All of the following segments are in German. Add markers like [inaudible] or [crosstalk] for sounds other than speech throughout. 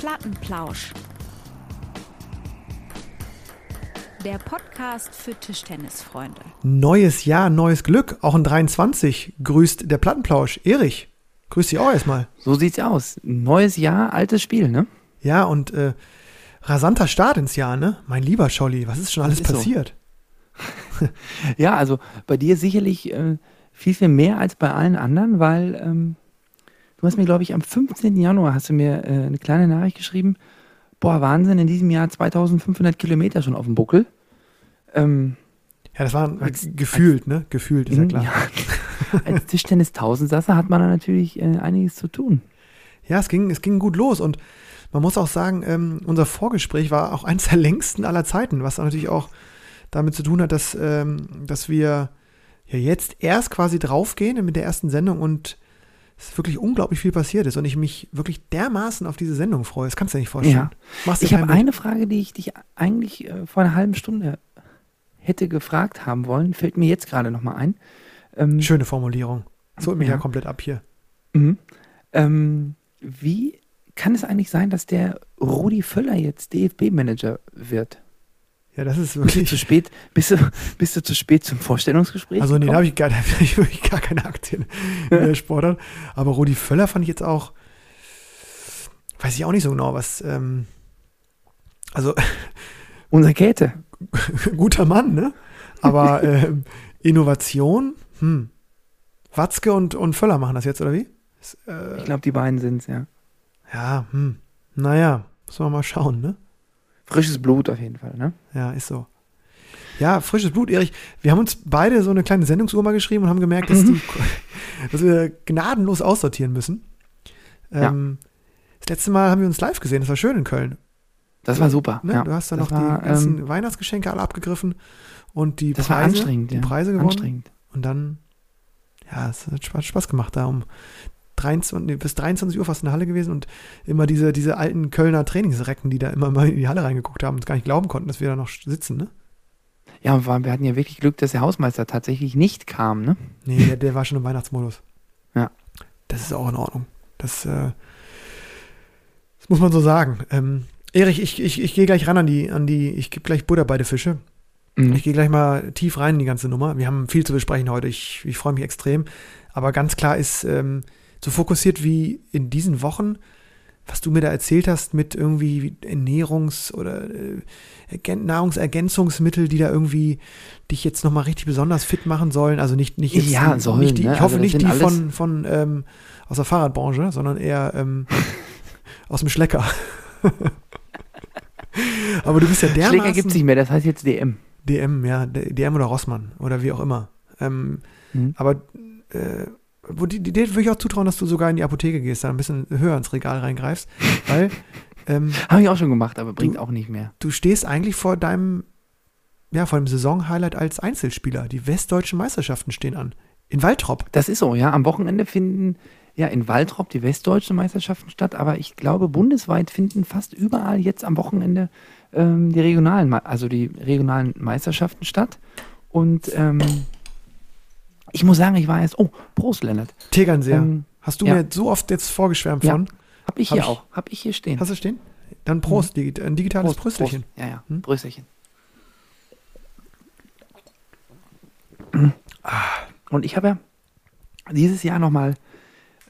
Plattenplausch. Der Podcast für Tischtennisfreunde. Neues Jahr, neues Glück. Auch in 23 grüßt der Plattenplausch. Erich, grüß dich auch erstmal. So sieht's aus. Neues Jahr, altes Spiel, ne? Ja, und äh, rasanter Start ins Jahr, ne? Mein lieber Scholli, was ist schon alles ist so. passiert? [laughs] Ja, also bei dir sicherlich äh, viel, viel mehr als bei allen anderen, weil ähm, du hast mir, glaube ich, am 15. Januar hast du mir äh, eine kleine Nachricht geschrieben. Boah, Wahnsinn, in diesem Jahr 2500 Kilometer schon auf dem Buckel. Ähm, Ja, das war Als- gefühlt, ne? Gefühlt, ist ja klar. Ja, [laughs] als Tischtennis-Tausendsasser hat man da natürlich äh, einiges zu tun. Ja, es ging, es ging gut los und man muss auch sagen, ähm, unser Vorgespräch war auch [laughs] eines der längsten aller Zeiten, was natürlich auch damit zu tun hat, dass, ähm, dass wir ja jetzt erst quasi draufgehen mit der ersten Sendung und es wirklich unglaublich viel passiert ist und ich mich wirklich dermaßen auf diese Sendung freue. Das kannst du dir nicht vorstellen. Ja. Ich habe eine Frage, die ich dich eigentlich äh, vor einer halben Stunde hätte gefragt haben wollen, fällt mir jetzt gerade nochmal ein. Ähm, Schöne Formulierung. Das holt mich ja. Ja. komplett ab hier. Mhm. Ähm, wie kann es eigentlich sein, dass der Rudi Völler jetzt DFB-Manager wird? Ja, das ist Bist du wirklich. zu spät, bist du, bist du zu spät zum Vorstellungsgespräch? Also, nee, da habe ich, gar- [laughs] da hab ich wirklich gar keine Aktien in der [laughs] Sportart. Aber Rudi Völler fand ich jetzt auch, weiß ich auch nicht so genau, was, ähm, also [laughs] Unser Käthe. guter Mann, ne? Aber ähm, Innovation, hm. Watzke und, und Völler machen das jetzt, oder wie? Ist, äh, Ich glaube, die beiden sind es, ja. ja, hm. Naja, müssen wir mal schauen, ne? Frisches Blut auf jeden Fall, ne? Ja, ist so. Ja, frisches Blut, Erich. Wir haben uns beide so eine kleine Sendungsuhr mal geschrieben und haben gemerkt, dass, die, [laughs] dass wir gnadenlos aussortieren müssen. Ähm, Das letzte Mal haben wir uns live gesehen, das war schön in Köln. Das war super. Ne? ja. du hast dann Das noch war, die ganzen ähm, Weihnachtsgeschenke alle abgegriffen und die Preise, die ja. Preise gewonnen. Anstrengend. Und dann, ja, es hat Spaß, Spaß gemacht, da um 23, nee, bis 23 Uhr fast in der Halle gewesen und immer diese, diese alten Kölner Trainingsrecken, die da immer mal in die Halle reingeguckt haben und gar nicht glauben konnten, dass wir da noch sitzen, ne? Ja, und wir hatten ja wirklich Glück, dass der Hausmeister tatsächlich nicht kam, ne? Nee, der, der war schon im Weihnachtsmodus. [laughs] Ja. Das ist auch in Ordnung. Das, äh, das muss man so sagen. Ähm, Erich, ich, ich, ich gehe gleich ran an die, an die, ich gebe gleich Butter bei die Fische. Mhm. Ich gehe gleich mal tief rein in die ganze Nummer. Wir haben viel zu besprechen heute. Ich, ich freue mich extrem. Aber ganz klar ist, ähm, so fokussiert wie in diesen Wochen, was du mir da erzählt hast mit irgendwie Ernährungs- oder äh, Ergän- Nahrungsergänzungsmittel, die da irgendwie dich jetzt nochmal richtig besonders fit machen sollen. Also nicht, nicht jetzt Ja, sollen, nicht die, ne? ich hoffe Also nicht die von, von ähm, aus der Fahrradbranche, sondern eher ähm, [laughs] aus dem Schlecker. [laughs] Aber du bist ja dermaßen... Schläger gibt es nicht mehr, das heißt jetzt DM. DM, ja, DM oder Rossmann oder wie auch immer. Ähm, Mhm. aber äh, wo die, die, würde ich auch zutrauen, dass du sogar in die Apotheke gehst, da ein bisschen höher ins Regal reingreifst, weil ähm, [laughs] Habe ich auch schon gemacht, aber bringt Du- auch nicht mehr. du stehst eigentlich vor deinem, ja, vor dem Saisonhighlight als Einzelspieler. Die westdeutschen Meisterschaften stehen an. In Waltrop. Das ist so, ja. Am Wochenende finden ja in Waltrop die westdeutschen Meisterschaften statt, aber ich glaube, bundesweit finden fast überall jetzt am Wochenende ähm, die regionalen, also die regionalen Meisterschaften statt. Und ähm, ich muss sagen, ich war erst, oh, Prost, Lennart. Tegernseer. Ähm, Hast du ja. mir so oft jetzt vorgeschwärmt Ja. von? hab ich Hab hier ich- auch, hab ich hier stehen. Hast du stehen? Dann Prost, digi- ein digitales Prost. Ja, ja, Hm? Brösterchen. Und ich habe ja dieses Jahr nochmal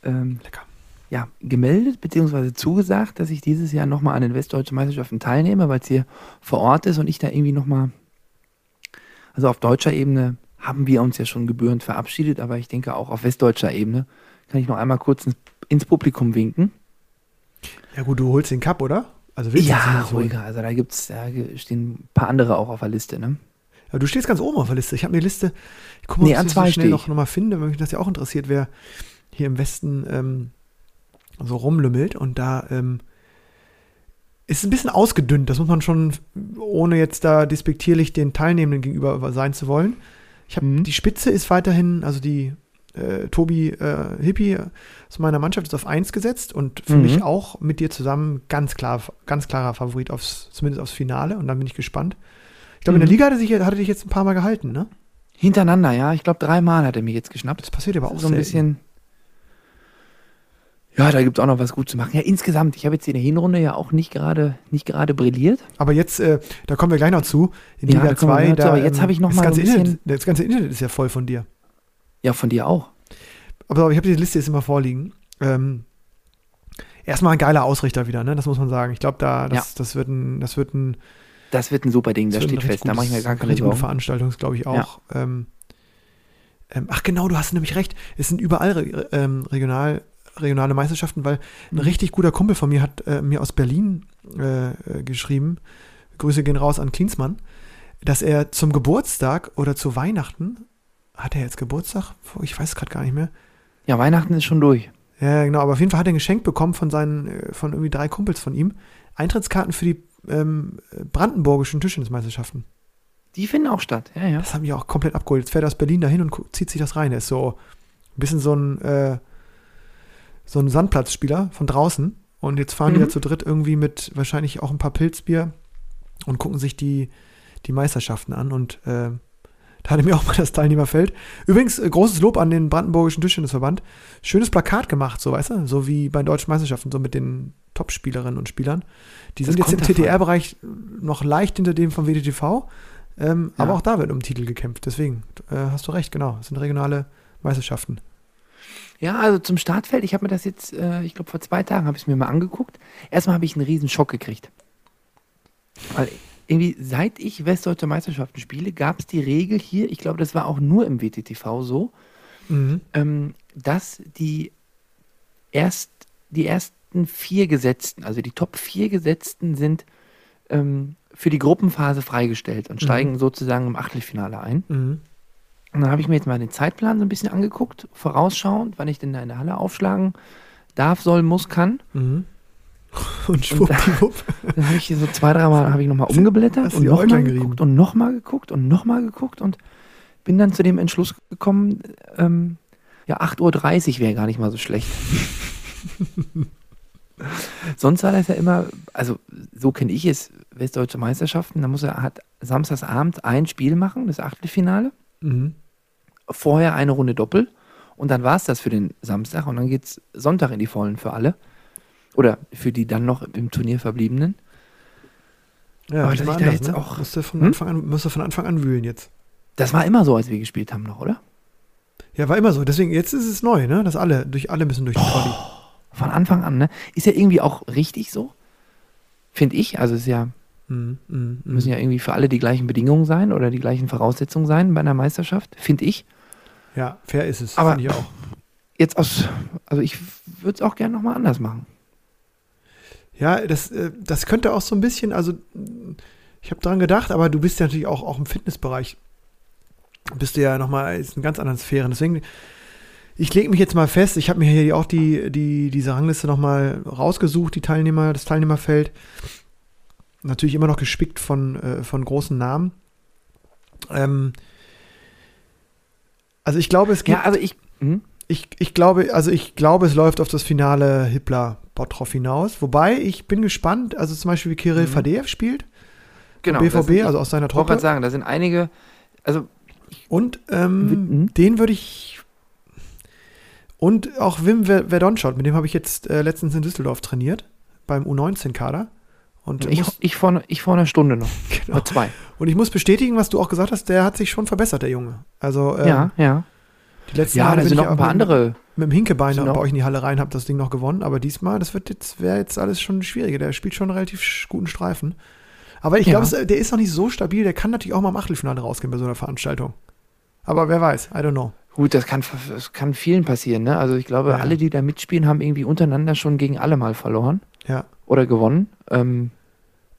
ähm, Lecker. ja, gemeldet bzw. zugesagt, dass ich dieses Jahr nochmal an den Westdeutschen Meisterschaften teilnehme, weil es hier vor Ort ist und ich da irgendwie nochmal, also auf deutscher Ebene haben wir uns ja schon gebührend verabschiedet, aber ich denke auch auf westdeutscher Ebene kann ich noch einmal kurz ins, Publikum winken. Ja gut, du holst den Cup, oder? Also Ja, ruhiger, also da gibt's, da stehen ein paar andere auch auf der Liste, ne? Ja, du stehst ganz oben auf der Liste. Ich habe eine Liste. Ich gucke mal, Nee, ob ich so schnell noch, ich. noch mal finde, weil mich das ja auch interessiert, wer hier im Westen ähm, so rumlümmelt. Und da ähm, ist ein bisschen ausgedünnt. Das muss man schon, ohne jetzt da despektierlich den Teilnehmenden gegenüber sein zu wollen. Ich habe Mhm. die Spitze ist weiterhin, also die äh, Tobi äh, Hippi aus meiner Mannschaft ist auf 1 gesetzt und für Mhm. mich auch mit dir zusammen ganz klar, ganz klarer Favorit aufs, zumindest aufs Finale und dann bin ich gespannt. Ich glaube, in der Mhm. Liga hatte, sich, hatte dich jetzt ein paar Mal gehalten, ne? Hintereinander, ja. Ich glaube, dreimal hat er mich jetzt geschnappt. Das passiert aber auch so ein bisschen. Ja, da gibt es auch noch was gut zu machen. Ja, insgesamt, ich habe jetzt in der Hinrunde ja auch nicht gerade nicht gerade brilliert. Aber jetzt, äh, da kommen wir gleich noch zu, in Ja, Liga da kommen wir 2, gleich noch zu, da, aber jetzt habe ich noch das mal ganze bisschen- Internet, Das ganze Internet ist ja voll von dir. Ja, von dir auch. Aber ich habe die Liste jetzt immer vorliegen. Ähm, erstmal ein geiler Ausrichter wieder, ne? Das muss man sagen. Ich glaube, da, das, das wird ein, das wird ein, Das wird ein super Ding, das das steht fest. Da mache ich mir gutes- gar keine richtig gute Sorgen. Veranstaltung, glaube ich auch. Ähm, ähm, ach genau, du hast nämlich recht. Es sind überall re ähm, regional, regionale Meisterschaften, weil ein Mhm. richtig guter Kumpel von mir hat äh, mir aus Berlin äh, äh, geschrieben, Grüße gehen raus an Klinsmann, dass er zum Geburtstag oder zu Weihnachten, hat er jetzt Geburtstag? Ich weiß es gerade gar nicht mehr. Ja, Weihnachten ist schon durch. Ja, genau, aber auf jeden Fall hat er ein Geschenk bekommen von seinen, äh, von irgendwie drei Kumpels von ihm. Eintrittskarten für die ähm, brandenburgischen Tischtennismeisterschaften. Die finden auch statt. Ja, ja. Das haben die auch komplett abgeholt. Jetzt fährt er aus Berlin dahin und zieht sich das rein. Er ist so ein bisschen so ein, äh, so ein Sandplatzspieler von draußen. Und jetzt fahren die Mhm. da zu dritt irgendwie mit wahrscheinlich auch ein paar Pilzbier und gucken sich die, die Meisterschaften an. Und äh, da hat er mir auch mal [laughs] das Teilnehmerfeld. Übrigens, äh, großes Lob an den Brandenburgischen Tischtennisverband. Schönes Plakat gemacht, so weißt du, so wie bei den deutschen Meisterschaften, so mit den Top-Spielerinnen und Spielern. Die Das sind jetzt im. TTR-Bereich noch leicht hinter dem vom WDTV. Ähm, Ja. Aber auch da wird um Titel gekämpft. Deswegen äh, hast du recht, genau. Es sind regionale Meisterschaften. Ja, also zum Startfeld, ich habe mir das jetzt, äh, ich glaube vor zwei Tagen habe ich es mir mal angeguckt. Erstmal habe ich einen riesen Schock gekriegt. Weil irgendwie, seit ich Westdeutsche Meisterschaften spiele, gab es die Regel hier, ich glaube, das war auch nur im WTTV so, Mhm. ähm, dass die erst die ersten vier Gesetzten, also die Top vier Gesetzten sind ähm, für die Gruppenphase freigestellt und Mhm. steigen sozusagen im Achtelfinale ein. Mhm. Und dann habe ich mir jetzt mal den Zeitplan so ein bisschen angeguckt, vorausschauend, wann ich denn da in der Halle aufschlagen darf, soll, muss, kann. Mhm. [laughs] Und schwuppdiwupp. [laughs] Dann habe ich hier so zwei, dreimal habe ich nochmal umgeblättert und nochmal geguckt und nochmal geguckt und nochmal geguckt und bin dann zu dem Entschluss gekommen, ähm, ja, 8.30 Uhr wäre gar nicht mal so schlecht. [laughs] Sonst war das ja immer, also so kenne ich es, Westdeutsche Meisterschaften, da muss er, hat samstagsabend ein Spiel machen, das Achtelfinale, Mhm. Vorher eine Runde Doppel und dann war es das für den Samstag und dann geht es Sonntag in die Vollen für alle. Oder für die dann noch im Turnier verbliebenen. Ja, Aber dass ich da anders, jetzt ne? auch- Musst du von Hm? Anfang an, musst du von Anfang an wühlen jetzt. Das war immer so, als wir gespielt haben noch, oder? Ja, war immer so. Deswegen, jetzt ist es neu, ne? Dass alle, durch alle müssen durch die Quali. Von Anfang an, ne? Ist ja irgendwie auch richtig so. Finde ich. Also es ist ja, Mhm. Mhm. müssen ja irgendwie für alle die gleichen Bedingungen sein oder die gleichen Voraussetzungen sein bei einer Meisterschaft, finde ich. Ja, fair ist es. Aber- finde ich auch. Jetzt aus, also ich würde es auch gerne nochmal anders machen. Ja, das, äh, das könnte auch so ein bisschen, also ich habe dran gedacht, aber du bist ja natürlich auch, auch im Fitnessbereich. Bist du ja nochmal in ganz anderen Sphären. Deswegen, ich lege mich jetzt mal fest, ich habe mir hier auch die, die, diese Rangliste nochmal rausgesucht, die Teilnehmer, das Teilnehmerfeld. Natürlich immer noch gespickt von, äh, von großen Namen. Ähm, also ich glaube, es gibt Ja, also ich, hm? ich, ich glaube, also ich glaube, es läuft auf das Finale Hippler Bottroff hinaus. Wobei ich bin gespannt, also zum Beispiel wie Kirill Mhm. Fadeev spielt, genau. BVB, sind- also aus seiner Ich wollte Truppe. gerade sagen, da sind einige, also Und ähm, Mhm. den würde ich und auch Wim Ver- Verdonschot, mit dem habe ich jetzt äh, letztens in Düsseldorf trainiert beim U19-Kader. Und ich, ich, vor, ne- ich vor einer Stunde noch. [laughs] genau. Oder zwei. und ich muss bestätigen, was du auch gesagt hast, der hat sich schon verbessert, der Junge. Also ähm, ja, ja. die letzten Ja, bin sind noch ein paar mit, andere. mit dem Hinkebein bei euch in die Halle rein, habe das Ding noch gewonnen. Aber diesmal, das wird jetzt, wäre jetzt alles schon schwieriger. Der spielt schon einen relativ guten Streifen. Aber ich Ja. glaube, es- der ist noch nicht so stabil. Der kann natürlich auch mal im Achtelfinale rausgehen bei so einer Veranstaltung. Aber wer weiß, I don't know. Gut, das kann, das kann vielen passieren, ne? Also ich glaube, Ja. alle, die da mitspielen, haben irgendwie untereinander schon gegen alle mal verloren Ja. oder gewonnen. Ähm,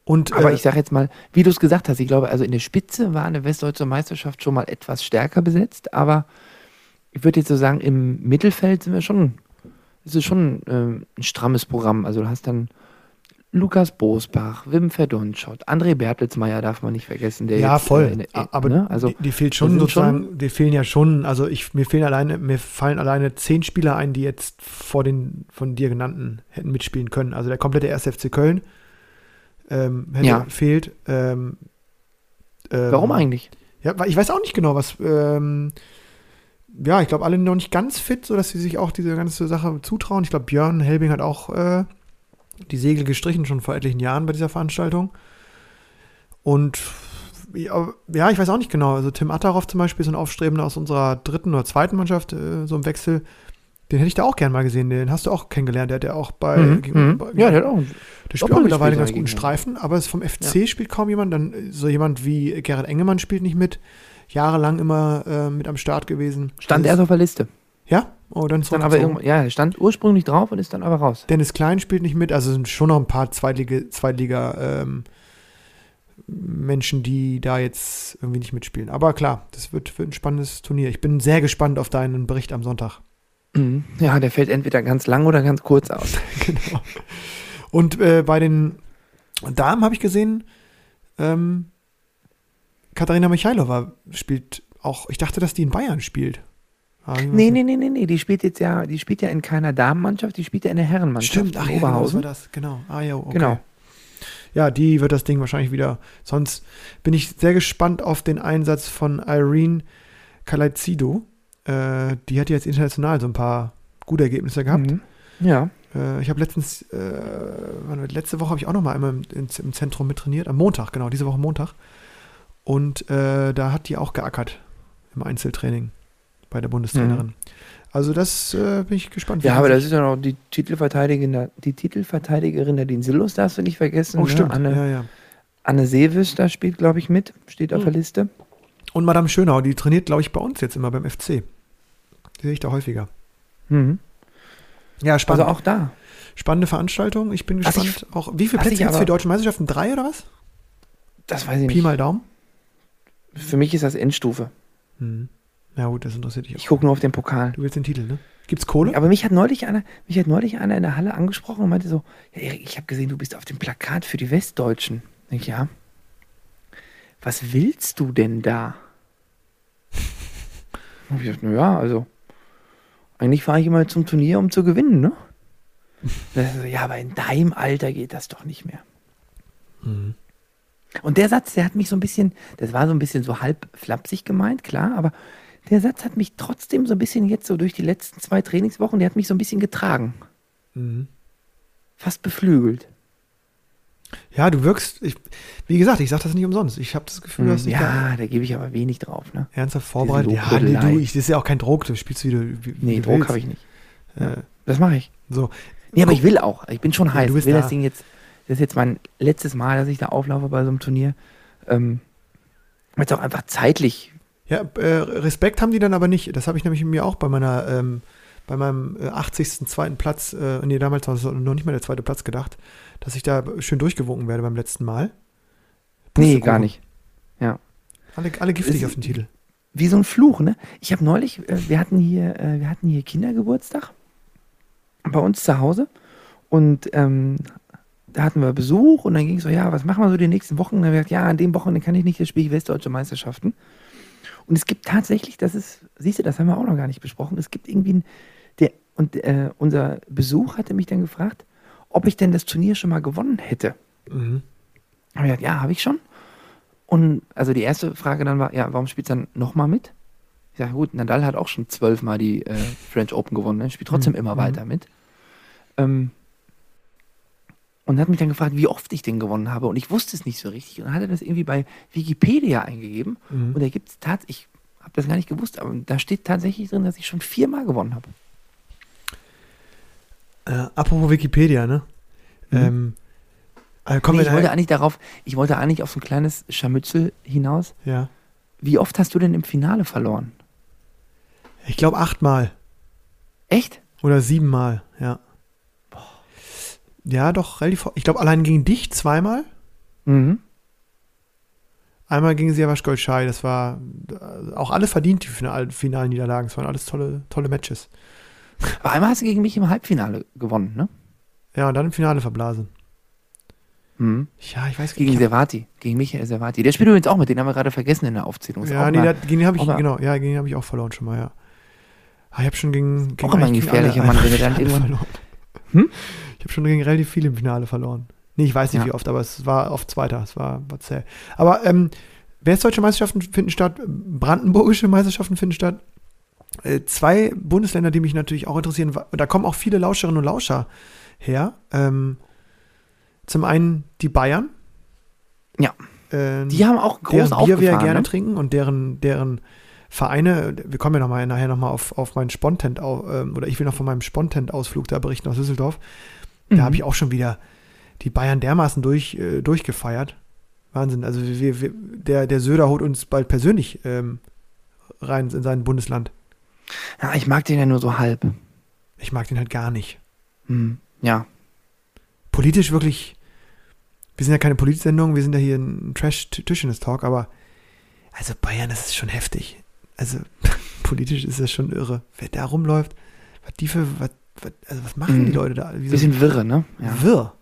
Und aber äh, ich sage jetzt mal, wie du es gesagt hast, ich glaube, also in der Spitze war eine westdeutsche Meisterschaft schon mal etwas stärker besetzt, aber ich würde jetzt so sagen, im Mittelfeld sind wir schon, ist es schon ähm, ein strammes Programm. Also du hast dann Lukas Bosbach, Wim Verdonschott, André Bertelsmeier darf man nicht vergessen, der ja, jetzt, voll. äh, in der- aber ne? also die, die fehlt schon sozusagen, die fehlen ja schon, also ich, mir fehlen alleine, mir fallen alleine zehn Spieler ein, die jetzt vor den von dir genannten hätten mitspielen können. Also der komplette 1. FC Köln ähm, hätte Ja. fehlt. Ähm, ähm, warum eigentlich? Ja, weil ich weiß auch nicht genau, was. Ähm, ja, ich glaube, alle noch nicht ganz fit, sodass sie sich auch diese ganze Sache zutrauen. Ich glaube, Björn Helbing hat auch äh, die Segel gestrichen, schon vor etlichen Jahren bei dieser Veranstaltung. Und ja, ich weiß auch nicht genau. Also Tim Attarov zum Beispiel ist ein Aufstrebender aus unserer dritten oder zweiten Mannschaft, äh, so im Wechsel. Den hätte ich da auch gern mal gesehen. Den hast du auch kennengelernt. Der hat ja auch bei. Mhm, gegen, mhm. bei Ja, der hat auch. der spielt auch mittlerweile einen ganz guten. Streifen, aber es vom FC spielt kaum jemand. Dann äh, so jemand wie Gerrit Engemann spielt nicht mit. Jahrelang immer äh, mit am Start gewesen. Stand erst ist- auf der Liste. Ja? Oh, dann Dann aber ja, er stand ursprünglich drauf und ist dann aber raus. Dennis Klein spielt nicht mit, also sind schon noch ein paar Zweitliga, Zweitliga ähm, Menschen, die da jetzt irgendwie nicht mitspielen. Aber klar, das wird, wird ein spannendes Turnier. Ich bin sehr gespannt auf deinen Bericht am Sonntag. Mhm. Ja, der fällt entweder ganz lang oder ganz kurz aus. [laughs] genau. Und äh, bei den Damen habe ich gesehen, ähm, Katharina Michailova spielt auch, ich dachte, dass die in Bayern spielt. Ah, Nee, nee, nee, nee, nee, die spielt jetzt ja, die spielt ja in keiner Damenmannschaft, die spielt ja in der Herrenmannschaft. Stimmt, in ach ja, genau, war Oberhausen. das. Genau. Ah ja, okay. Genau. Ja, die wird das Ding wahrscheinlich wieder. Sonst bin ich sehr gespannt auf den Einsatz von Irene Kalaizido. Äh, die hat jetzt international so ein paar gute Ergebnisse gehabt. Mhm. Ja. Äh, ich habe letztens, äh, letzte Woche habe ich auch noch mal einmal im, im, Zentrum mit trainiert. Am Montag, genau, diese Woche Montag. Und äh, da hat die auch geackert im Einzeltraining bei der Bundestrainerin. Also das äh, bin ich gespannt. Ja, aber das ist ja noch die Titelverteidigerin, die Titelverteidigerin Nadine Sillos, darfst du nicht vergessen. Oh, ne? stimmt. Anne, Ja, ja. Anne Seewisch, da spielt, glaube ich, mit, steht auf Mhm. der Liste. Und Madame Schönau, die trainiert, glaube ich, bei uns jetzt immer beim FC. Die sehe ich da häufiger. Mhm. Ja, Also spannend. auch da. Spannende Veranstaltung. Ich bin Was ich- gespannt. auch, wie viele Plätze ich gibt es für die deutschen Meisterschaften? Drei oder was? Das weiß ich Pi nicht. mal Daumen. Für mich ist das Endstufe. Hm. Ja gut, das interessiert dich Ich auch. gucke nur auf den Pokal. Du willst den Titel, ne? Gibt's Kohle? Aber mich hat neulich einer, mich hat neulich einer in der Halle angesprochen und meinte so, ja, Erik, ich habe gesehen, du bist auf dem Plakat für die Westdeutschen. Ich, ja. Was willst du denn da? Und [laughs] ich dachte, naja, also, eigentlich fahre ich immer zum Turnier, um zu gewinnen, ne? So, ja, aber in deinem Alter geht das doch nicht mehr. Mhm. Und der Satz, der hat mich so ein bisschen, das war so ein bisschen so halb flapsig gemeint, klar, aber der Satz hat mich trotzdem so ein bisschen jetzt so durch die letzten zwei Trainingswochen, der hat mich so ein bisschen getragen. Mhm. Fast beflügelt. Ja, du wirkst, ich, wie gesagt, ich sage das nicht umsonst. Ich habe das Gefühl, dass ich da ja, da gebe ich aber wenig drauf, ne? ernsthaft vorbereitet. Ja, nee, du, ich, das ist ja auch kein Druck, du spielst wie du wie, wie Nee, du Druck habe ich nicht. Äh, Das mache ich. so. Nee, aber Guck, ich will auch. Ich bin schon Ja, heiß. du Ich will da. das Ding jetzt, das ist jetzt mein letztes Mal, dass ich da auflaufe bei so einem Turnier. Ähm, es auch einfach zeitlich Ja, äh, Respekt haben die dann aber nicht. Das habe ich nämlich mir auch bei meiner, ähm, bei meinem äh, 80. zweiten Platz, äh, nee, damals war es noch nicht mal der zweite Platz gedacht, dass ich da schön durchgewunken werde beim letzten Mal. Nee, gar nicht. Alle, alle giftig Es- auf den Titel. Wie so ein Fluch, ne? Ich habe neulich, äh, wir hatten hier, äh, wir hatten hier Kindergeburtstag bei uns zu Hause und ähm, da hatten wir Besuch und dann ging es so, ja, was machen wir so die nächsten Wochen? Und dann haben wir gesagt, ja, an dem Wochenende kann ich nicht, das spiele ich Westdeutsche Meisterschaften. Und es gibt tatsächlich, das ist, siehst du, das haben wir auch noch gar nicht besprochen, es gibt irgendwie ein, der, und äh, unser Besuch hatte mich dann gefragt, ob ich denn das Turnier schon mal gewonnen hätte. Mhm. Hab ich gesagt, ja, habe ich schon. Und also die erste Frage dann war, ja, warum spielst du dann nochmal mit? Ich sage, gut, Nadal hat auch schon zwölfmal die äh, French Open gewonnen, ne? spielt trotzdem Mhm. immer Mhm. weiter mit. Ähm, und hat mich dann gefragt, wie oft ich den gewonnen habe. Und ich wusste es nicht so richtig. Und dann hat er das irgendwie bei Wikipedia eingegeben. Mhm. Und da gibt es tatsächlich, ich habe das gar nicht gewusst, aber da steht tatsächlich drin, dass ich schon viermal gewonnen habe. Äh, apropos Wikipedia, ne? Mhm. Ähm, äh, kommen Nee, ich wollte eigentlich darauf, ich wollte eigentlich auf so ein kleines Scharmützel hinaus. ja. Wie oft hast du denn im Finale verloren? Ich glaube achtmal Echt? oder siebenmal, ja. Ja, doch, relativ. Ich glaube, allein gegen dich zweimal. Mhm. Einmal gegen Siavash Golschai, das war äh, auch alle verdient, die Final finalen Niederlagen. Es waren alles tolle, tolle Matches. Aber einmal hast du gegen mich im Halbfinale gewonnen, ne? Ja, und dann im Finale verblasen. Mhm. Ja, ich weiß Gegen ich hab- Servati, gegen Michael Servati. Der spielt übrigens auch mit, den haben wir gerade vergessen in der Aufzählung. Ist Ja, nee, mal, da, gegen den habe ich, genau, ja, gegen den habe ich auch verloren schon mal, ja. Ah, ich habe schon gegen, gegen Auch immer ein gefährlicher Mann, [laughs] wenn er dann irgendwann- verloren. Hm? Ich habe schon gegen relativ viele im Finale verloren. Nee, ich weiß nicht Ja. wie oft, aber es war oft Zweiter, es war, war zäh. Aber ähm, Westdeutsche Meisterschaften finden statt, brandenburgische Meisterschaften finden statt. Äh, zwei Bundesländer, die mich natürlich auch interessieren, da kommen auch viele Lauscherinnen und Lauscher her. Ähm, zum einen die Bayern. Ja. Ähm, Die haben auch groß deren Bier wir ja gerne ne? trinken und deren, deren Vereine, wir kommen ja noch mal, nachher nochmal auf, auf meinen Spontent, ähm, oder ich will noch von meinem Spontent-Ausflug da berichten aus Düsseldorf. Da Mhm. habe ich auch schon wieder die Bayern dermaßen durch, äh, durchgefeiert. Wahnsinn. Also wir, wir, der, der Söder holt uns bald persönlich ähm, rein in sein Bundesland. Ja, ich mag den ja nur so halb. Ich mag den halt gar nicht. Hm. Ja. Politisch wirklich, wir sind ja keine Politsendung, wir sind ja hier ein Trash-Tischtennis-Talk, aber also Bayern, das ist schon heftig. Also [laughs] politisch ist das schon irre. Wer da rumläuft, was die für, was, was, also was machen Mhm. die Leute da? Wieso- Bisschen wirre, ne? Ja. wirr.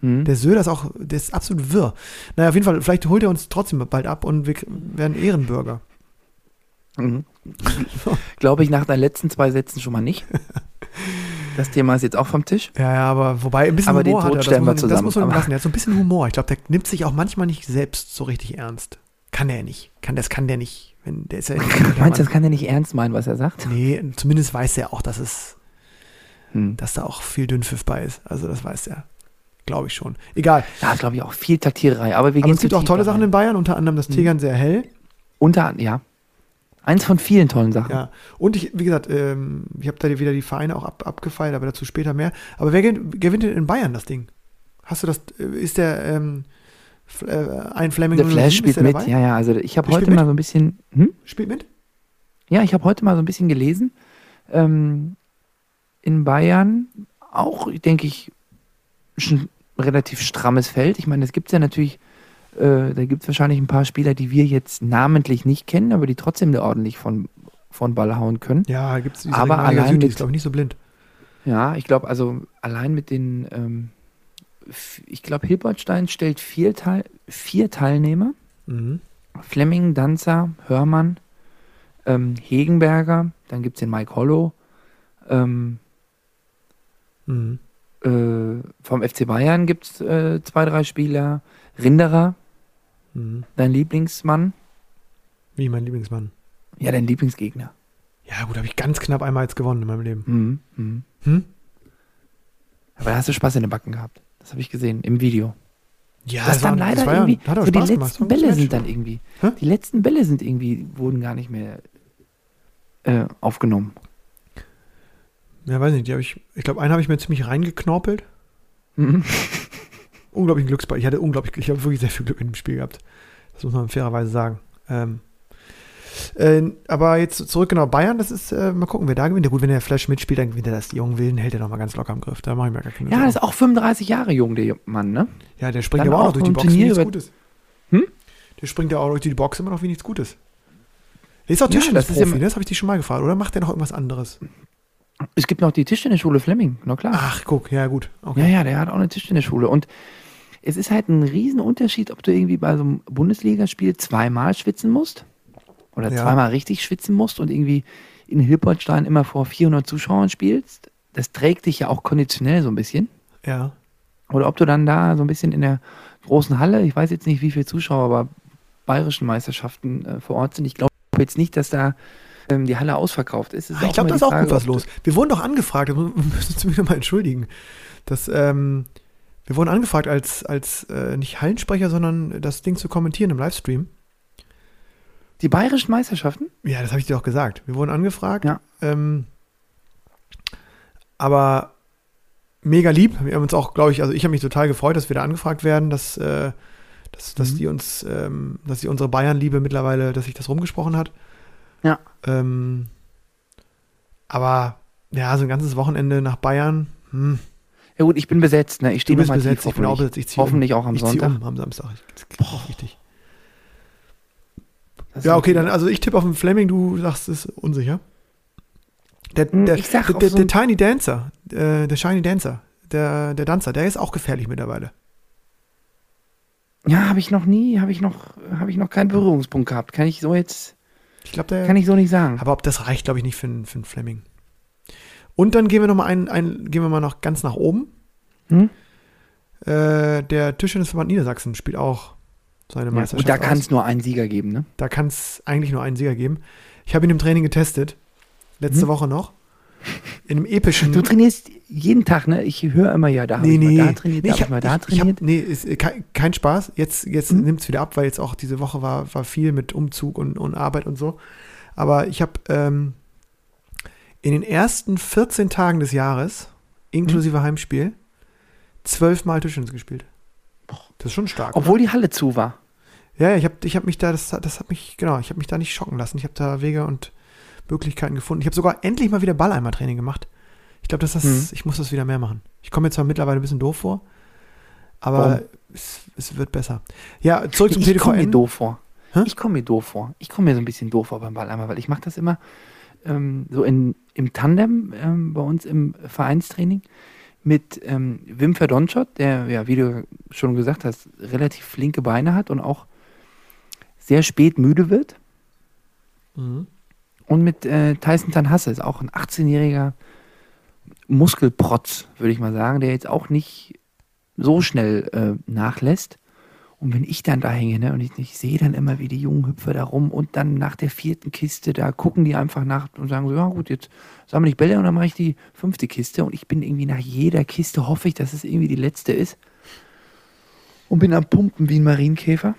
Hm. Der Söder ist auch, der ist absolut wirr. Naja, auf jeden Fall, vielleicht holt er uns trotzdem bald ab und wir werden Ehrenbürger. Mhm. [laughs] Glaube ich nach deinen letzten zwei Sätzen schon mal nicht. [laughs] Das Thema ist jetzt auch vom Tisch. Ja, ja, aber wobei ein bisschen Aber den Humor hat Tod er, das muss, man, das zusammen. muss man lassen. Er hat so ein bisschen Humor. Ich glaube, der nimmt sich auch manchmal nicht selbst so richtig ernst. Kann er nicht. Kann, das kann der nicht. Wenn, der ist ja [laughs] Meinst du, das kann er nicht ernst meinen, was er sagt? Nee, zumindest weiß er auch, dass es, Hm. dass da auch viel Dünnpfiff bei ist. Also das weiß er. Glaube ich schon. Egal. Ja, ist, glaube ich, auch viel Taktiererei. Aber wir Aber gehen es gibt auch tolle da Sachen rein. in Bayern, unter anderem das Mhm. Tegern sehr hell. Unter, ja. Eins von vielen tollen Sachen. Ja. Und ich, wie gesagt, ähm, ich habe da wieder die Vereine auch ab, abgefeilt, aber dazu später mehr. Aber wer gewinnt, denn in Bayern das Ding? Hast du das, äh, ist der ähm, äh, ein Fleming Der 007, Flash spielt mit. dabei? Ja, ja, also ich habe heute mal so ein bisschen. Hm? Spielt mit? Ja, ich habe heute mal so ein bisschen gelesen. Ähm, in Bayern auch, denke ich, schon relativ strammes Feld. Ich meine, es gibt ja natürlich, äh, da gibt es wahrscheinlich ein paar Spieler, die wir jetzt namentlich nicht kennen, aber die trotzdem da ordentlich von, von Ball hauen können. Ja, gibt es Aber allein Süd, mit- ist, glaube ich, nicht so blind. Ja, ich glaube, also allein mit den, ähm, ich glaube, Hilbertstein stellt vier, Teil, vier Teilnehmer. Mhm. Fleming, Danzer, Hörmann, ähm, Hegenberger, dann gibt es den Mike Hollow, ähm, Mhm. äh, vom FC Bayern gibt es äh, zwei, drei Spieler, Rinderer, Mhm. dein Lieblingsmann, Wie mein Lieblingsmann. ja, dein Lieblingsgegner. Ja, gut, habe ich ganz knapp einmal jetzt gewonnen in meinem Leben. Mhm. Mhm. Hm? Aber da hast du Spaß in den Backen gehabt. Das habe ich gesehen im Video. Ja, das dann war- leider war ja- irgendwie, hat aber so die Spaß gemacht. letzten War gutes Bälle sind dann irgendwie, Hä? die letzten Bälle sind irgendwie, wurden gar nicht mehr äh, aufgenommen. Ja, weiß nicht, die habe ich, ich glaube, einen habe ich mir ziemlich reingeknorpelt. Mhm. Unglaublichen Glücksball. Ich hatte unglaublich, ich habe wirklich sehr viel Glück in dem Spiel gehabt. Das muss man fairerweise sagen. Ähm, äh, aber jetzt zurück genau Bayern, das ist, äh, mal gucken, wer da gewinnt. Ja, gut, wenn der Flash mitspielt, dann gewinnt er das. Die jungen Wilden hält er nochmal ganz locker im Griff. Da mache ich mir gar keine Ja, das ist Sorgen. auch 35 Jahre jung, der Mann, ne? Ja, der springt dann aber auch noch durch die Box wie nichts Gutes. Hm? Der springt ja auch durch die Box immer noch wie nichts Gutes. Der ist auch Ja, das ist Tischtennisprofi, ja- ne? das habe ich dich schon mal gefragt. Oder macht der noch irgendwas anderes? Es gibt noch die Tischtennisschule Fleming, na klar. Ach, guck, ja gut. Okay. Ja, ja, der hat auch eine Tischtennisschule. Und es ist halt ein Riesenunterschied, ob du irgendwie bei so einem Bundesligaspiel zweimal schwitzen musst oder Ja. zweimal richtig schwitzen musst und irgendwie in Hilpertstein immer vor 400 Zuschauern spielst. Das trägt dich ja auch konditionell so ein bisschen. Ja. Oder ob du dann da so ein bisschen in der großen Halle, ich weiß jetzt nicht, wie viele Zuschauer, aber bayerischen Meisterschaften äh, vor Ort sind. Ich glaube jetzt nicht, dass da ähm, die Halle ausverkauft ist. Es Ah, ich glaube, da ist auch gut was los. Wir wurden doch angefragt, das müssen wir uns [laughs] mal entschuldigen. Das, ähm, wir wurden angefragt als, als äh, nicht Hallensprecher, sondern das Ding zu kommentieren im Livestream. Die bayerischen Meisterschaften? Ja, das habe ich dir auch gesagt. Wir wurden angefragt. Ja. Ähm, aber mega lieb. Wir haben uns auch, glaube ich, also ich habe mich total gefreut, dass wir da angefragt werden, dass, äh, dass, dass Mhm. die uns, ähm, dass die unsere Bayern-Liebe mittlerweile, dass sich das rumgesprochen hat. Ja. Ähm, aber ja, so ein ganzes Wochenende nach Bayern. Hm, Ja gut, ich bin besetzt, ne? Ich stehe nochmal besetzt, tief, ich bin auch besetzt. Ich ziehe Hoffentlich um. auch am ich Sonntag. um am Samstag. Das auch richtig. Das Ja, okay, dann, also ich tippe auf den Fleming, du sagst, es ist unsicher. Der, Hm, der, ich sag der, der, so der Tiny Dancer, äh, der Shiny Dancer, der, der Dancer, der ist auch gefährlich mittlerweile. Ja, habe ich noch nie, habe ich noch, habe ich noch keinen Berührungspunkt gehabt. Kann ich so jetzt, Ich glaube, der. kann ich so nicht sagen. aber ob das reicht, glaube ich, nicht für, einen- für einen Fleming. Und dann gehen wir noch mal ein, ein, gehen wir mal noch ganz nach oben. Hm? Äh, der Tischtennisverband Niedersachsen spielt auch seine Ja, Meisterschaft. und da kann es nur einen Sieger geben, ne? Da kann es eigentlich nur einen Sieger geben. Ich habe ihn im Training getestet. letzte Hm? Woche noch. [laughs] In einem epischen. Du trainierst jeden Tag, ne? Ich höre immer, ja, da habe ich mal da trainiert, da ich habe ich mal da ich, ich trainiert. hab, nee, ist äh, kein, kein Spaß. Jetzt, jetzt Mhm. nimmt es wieder ab, weil jetzt auch diese Woche war, war viel mit Umzug und, und Arbeit und so. Aber ich habe ähm, in den ersten 14 Tagen des Jahres, inklusive Heimspiel, zwölfmal Tischtennis gespielt. Das ist schon stark. oder? Obwohl die Halle zu war. Ja, ja, ich habe ich hab mich da, das, das hat mich, genau, ich habe mich da nicht schocken lassen. Ich habe da Wege und Möglichkeiten gefunden. Ich habe sogar endlich mal wieder Balleimer-Training gemacht. Ich glaube, dass das, Mhm. ich muss das wieder mehr machen. Ich komme mir zwar mittlerweile ein bisschen doof vor, aber es, es wird besser. Ja, zurück zum ich komme mir doof vor. Hä? Ich komme mir doof vor. Ich komme mir so ein bisschen doof vor beim Balleimer, weil ich mache das immer ähm, so in, im Tandem ähm, bei uns im Vereinstraining mit ähm, Wim Verdonschott, der, ja, wie du schon gesagt hast, relativ flinke Beine hat und auch sehr spät müde wird. Mhm. Und mit äh, Tyson Tanhasse ist auch ein 18-jähriger Muskelprotz, würde ich mal sagen, der jetzt auch nicht so schnell äh, nachlässt. Und wenn ich dann da hänge, ne, und ich, ich sehe dann immer, wie die jungen Hüpfer da rum und dann nach der vierten Kiste, da gucken die einfach nach und sagen so, ja gut, jetzt sammle ich Bälle und dann mache ich die fünfte Kiste und ich bin irgendwie nach jeder Kiste, hoffe ich, dass es irgendwie die letzte ist. Und bin am Pumpen wie ein Marienkäfer.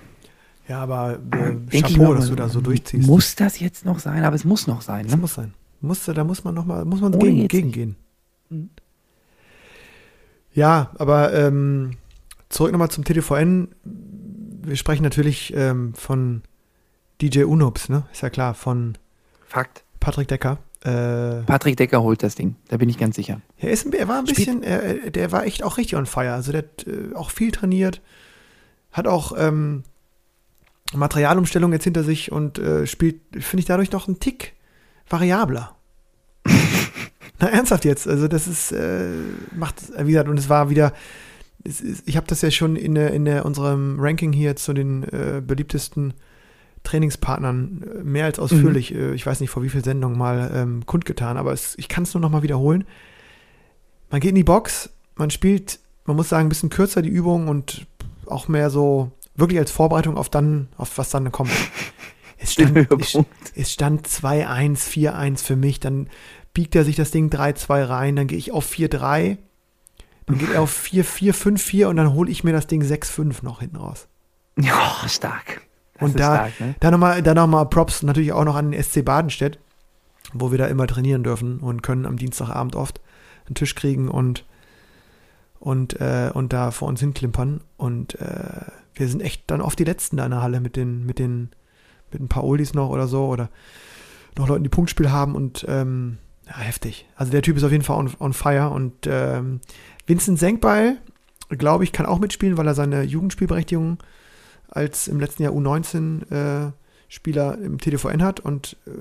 Ja, aber äh, ich Chapeau, dass du da so durchziehst. Muss das jetzt noch sein? Aber es muss noch sein. Ne? muss sein. Muss, da muss man noch mal, muss man gegen, gegengehen. Mhm. Ja, aber ähm, zurück nochmal zum TDVN. Wir sprechen natürlich ähm, von DJ Unops, ne? Ist ja klar, von Fakt. Patrick Decker. Äh, Patrick Decker holt das Ding, da bin ich ganz sicher. er, ist er war ein bisschen, er, der war echt auch richtig on fire. Also der hat äh, auch viel trainiert, hat auch ähm, Materialumstellung jetzt hinter sich und äh, spielt, finde ich, dadurch noch einen Tick variabler. [laughs] Na, ernsthaft jetzt. Also, das ist, äh, macht, wie gesagt, und es war wieder, ich habe das ja schon in, der, in der, unserem Ranking hier zu den äh, beliebtesten Trainingspartnern äh, mehr als ausführlich, äh, ich weiß nicht vor wie viel Sendungen mal ähm, kundgetan, aber es, ich kann es nur noch mal wiederholen. Man geht in die Box, man spielt, man muss sagen, ein bisschen kürzer die Übung und auch mehr so wirklich als Vorbereitung auf dann, auf was dann kommt. [laughs] Es stand, es stand 2-1, 4-1 für mich, dann biegt er sich das Ding 3-2 rein, dann gehe ich auf 4-3, dann geht er auf 4-4, 5-4 und dann hole ich mir das Ding 6-5 noch hinten raus. Ja, stark. Das Und da- stark, ne? Dann nochmal noch mal Props natürlich auch noch an den SC Badenstedt, wo wir da immer trainieren dürfen und können am Dienstagabend oft einen Tisch kriegen und, und, äh, und da vor uns hinklimpern. Und äh, wir sind echt dann oft die Letzten da in der Halle mit den, mit den, mit ein paar Oldies noch oder so oder noch Leuten, die Punktspiel haben und ähm, ja, heftig. Also der Typ ist auf jeden Fall on, on fire und ähm, Vincent Senkbeil, glaube ich, kann auch mitspielen, weil er seine Jugendspielberechtigung als im letzten Jahr U19 äh, Spieler im TDVN hat und äh,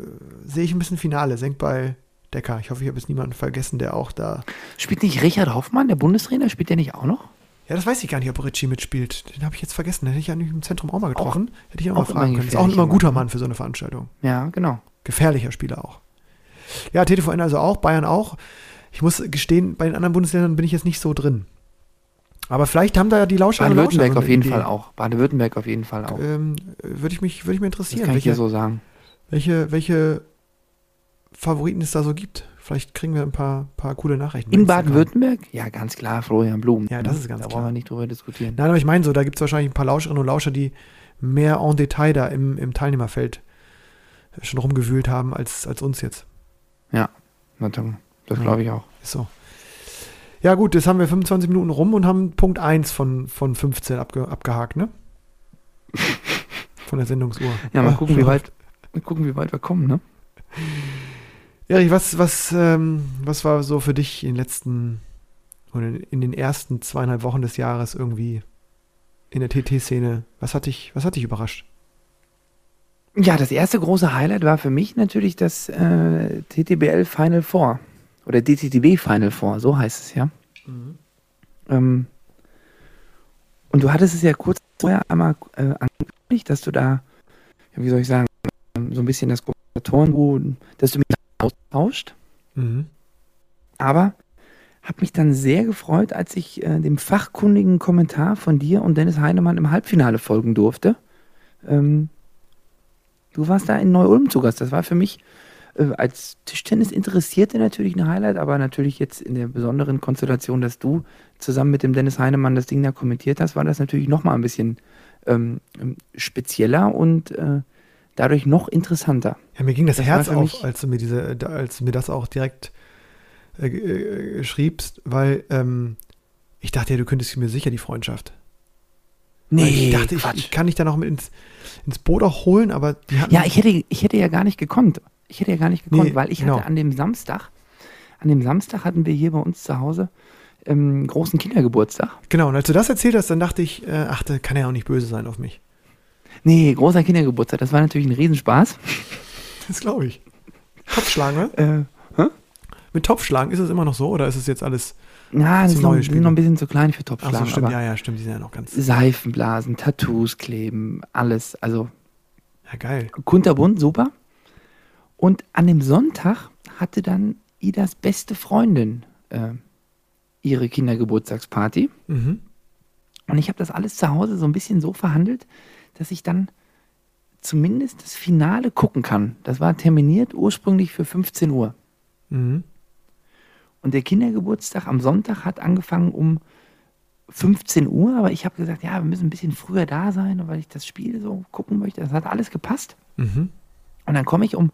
sehe ich ein bisschen Finale, Senkbeil Decker. Ich hoffe, ich habe jetzt niemanden vergessen, der auch da. Spielt nicht Richard Hoffmann, der Bundestrainer, spielt der nicht auch noch? Ja, das weiß ich gar nicht, ob Ritchie mitspielt. Den habe ich jetzt vergessen. Den hätte ich ja im Zentrum auch mal getroffen. Hätte ich auch, auch mal fragen können. Ist auch immer ein guter Mann, ne? Mann für so eine Veranstaltung. Ja, genau. Gefährlicher Spieler auch. Ja, TTVN also auch, Bayern auch. Ich muss gestehen, bei den anderen Bundesländern bin ich jetzt nicht so drin. Aber vielleicht haben da ja die Lauscher Baden-Württemberg auf jeden Idee. Fall auch. Baden-Württemberg auf jeden Fall auch. Ähm, würde ich mich, würde ich mich Das interessieren, kann ich dir welche, so sagen. welche, welche Favoriten es da so gibt. Vielleicht kriegen wir ein paar, paar coole Nachrichten. In. Baden-Württemberg? Ja, ganz klar, Florian Blum. Ja, das ist ganz Da klar. brauchen wir nicht drüber diskutieren. Nein, aber ich meine so, da gibt es wahrscheinlich ein paar Lauscherinnen und Lauscher, die mehr en Detail da im, im Teilnehmerfeld schon rumgewühlt haben als, als uns jetzt. Na dann, Das glaube ich auch. Ist so. Ja, gut, jetzt haben wir 25 Minuten rum und haben Punkt 1 von, von 15 abge, abgehakt, ne? Von der Sendungsuhr. [laughs] Ja, mal gucken, wie weit, mal gucken, wie weit wir kommen, ne? Erich, was, was, ähm, was war so für dich in den letzten oder in den ersten zweieinhalb Wochen des Jahres irgendwie in der TT-Szene? Was hat dich, was hat dich überrascht? Ja, das erste große Highlight war für mich natürlich das äh, TTBL Final Four. Oder DTTB Final Four, so heißt es ja. Ähm, und du hattest es ja kurz vorher einmal äh, angekündigt, dass du da, ja, wie soll ich sagen, ähm, so ein bisschen das Kommentatoren, dass du mich austauscht. Mhm. Aber habe mich dann sehr gefreut, als ich äh, dem fachkundigen Kommentar von dir und Dennis Heinemann im Halbfinale folgen durfte. Ähm, du warst da in Neu-Ulm zu Gast. Das war für mich äh, als Tischtennis Interessierte natürlich ein Highlight, aber natürlich jetzt in der besonderen Konstellation, dass du zusammen mit dem Dennis Heinemann das Ding da kommentiert hast, war das natürlich nochmal ein bisschen ähm, ähm, spezieller und äh, dadurch noch interessanter. Ja, mir ging das, Das Herz auf, als du mir diese, als du mir das auch direkt äh, äh, schriebst, weil ähm, ich dachte ja, du könntest mir sicher die Freundschaft. Weil ich dachte, ich, ich kann dich da noch mit ins, ins Boot auch holen, aber Ja, ich hätte, ich hätte ja gar nicht gekonnt. Ich hätte ja gar nicht gekonnt, Nee, weil ich genau. hatte an dem Samstag, an dem Samstag hatten wir hier bei uns zu Hause ähm, großen Kindergeburtstag. Genau, und als du das erzählt hast, dann dachte ich, äh, ach, der kann ja auch nicht böse sein auf mich. Nee, großer Kindergeburtstag, das war natürlich ein Riesenspaß. Das glaube ich. Topfschlagen, ne? [laughs] Äh, Mit Topfschlagen ist es immer noch so oder ist es jetzt alles. na, Das ist noch, sind noch ein bisschen zu klein für Ach Topfschlagen. so, stimmt, ja, ja, stimmt, die sind ja noch ganz. Seifenblasen, Tattoos kleben, alles. Also Ja, geil. kunterbunt, super. Und an dem Sonntag hatte dann Idas beste Freundin äh, ihre Kindergeburtstagsparty. Mhm. Und ich habe das alles zu Hause so ein bisschen so verhandelt, dass ich dann zumindest das Finale gucken kann. Das war terminiert ursprünglich für 15 Uhr. Mhm. Und der Kindergeburtstag am Sonntag hat angefangen um 15 Uhr, aber ich habe gesagt, ja, wir müssen ein bisschen früher da sein, weil ich das Spiel so gucken möchte. Das hat alles gepasst. Mhm. Und dann komme ich um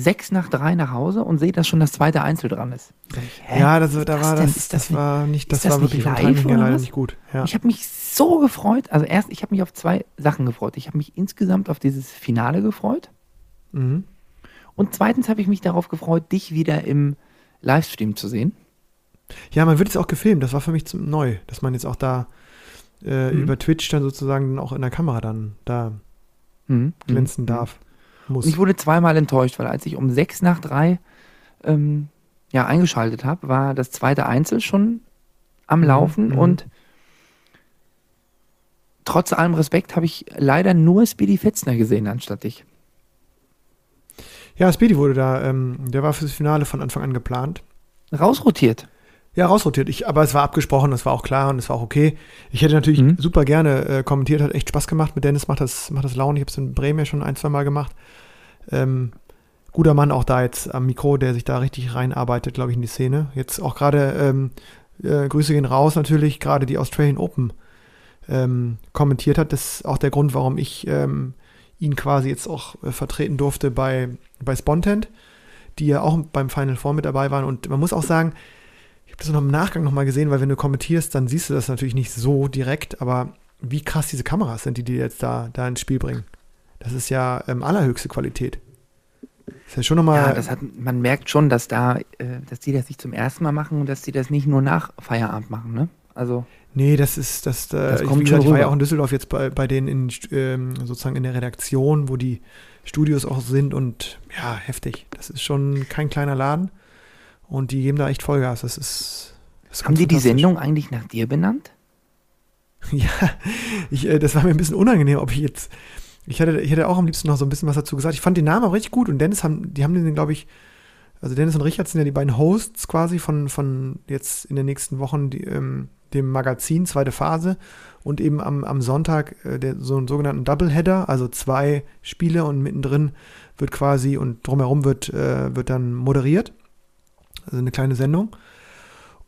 sechs nach drei nach Hause und sehe, dass schon das zweite Einzel dran ist. Ich? Ja, das, da war das, das, das nicht- war nicht, das, das war wirklich vom live Timing her oder leider was? nicht gut. Ja. Ich habe mich so gefreut. Also erst, ich habe mich auf zwei Sachen gefreut. Ich habe mich insgesamt auf dieses Finale gefreut. Mhm. Und zweitens habe ich mich darauf gefreut, dich wieder im Livestream zu sehen. Ja, man wird jetzt auch gefilmt. Das war für mich zum, neu, dass man jetzt auch da äh, Mhm. über Twitch dann sozusagen auch in der Kamera dann da Mhm. glänzen Mhm. darf. Muss. Und ich wurde zweimal enttäuscht, weil als ich um sechs nach drei ähm, ja, eingeschaltet habe, war das zweite Einzel schon am Mhm, Laufen mhm. und trotz allem Respekt habe ich leider nur Speedy Fetzner gesehen anstatt dich. ja, Speedy wurde da, ähm, der war fürs Finale von Anfang an geplant. Rausrotiert. Ja, rausrotiert. Ich, aber es war abgesprochen, das war auch klar und es war auch okay. Ich hätte natürlich Mhm. super gerne äh, kommentiert, hat echt Spaß gemacht. Mit Dennis macht das, macht das Laune. Ich habe es in Bremen ja schon ein, zwei Mal gemacht. Ähm, guter Mann auch da jetzt am Mikro, der sich da richtig reinarbeitet, glaube ich, in die Szene. Jetzt auch gerade, ähm, äh, Grüße gehen raus natürlich, gerade die Australian Open ähm, kommentiert hat. Das ist auch der Grund, warum ich ähm, ihn quasi jetzt auch äh, vertreten durfte bei, bei Spontent, die ja auch beim Final Four mit dabei waren. Und man muss auch sagen, das noch im Nachgang nochmal gesehen, weil wenn du kommentierst, dann siehst du das natürlich nicht so direkt, aber wie krass diese Kameras sind, die die jetzt da, da ins Spiel bringen. Das ist ja ähm, allerhöchste Qualität. Das ist ja schon nochmal. Ja, das hat, man merkt schon, dass da, äh, dass die das nicht zum ersten Mal machen und dass die das nicht nur nach Feierabend machen, ne? Also, nee, das ist, das, äh, Das ich, kommt wie gesagt, ich war ja auch in Düsseldorf jetzt bei, bei denen in, ähm, sozusagen in der Redaktion, wo die Studios auch sind und ja, heftig. Das ist schon kein kleiner Laden und die geben da echt Vollgas. Das ist. Das ist haben die die. Sendung eigentlich nach dir benannt? [laughs] Ja, ich, äh, das war mir ein bisschen unangenehm, ob ich jetzt. Ich hätte, ich hätte auch am liebsten noch so ein bisschen was dazu gesagt. Ich fand den Namen auch richtig gut und Dennis haben, die haben den, glaube ich, also Dennis und Richard sind ja die beiden Hosts quasi von, von jetzt in den nächsten Wochen die, ähm, dem Magazin, zweite Phase und eben am, am Sonntag äh, der, so einen sogenannten Doubleheader, also zwei Spiele und mittendrin wird quasi und drumherum wird, äh, wird dann moderiert. Also eine kleine Sendung.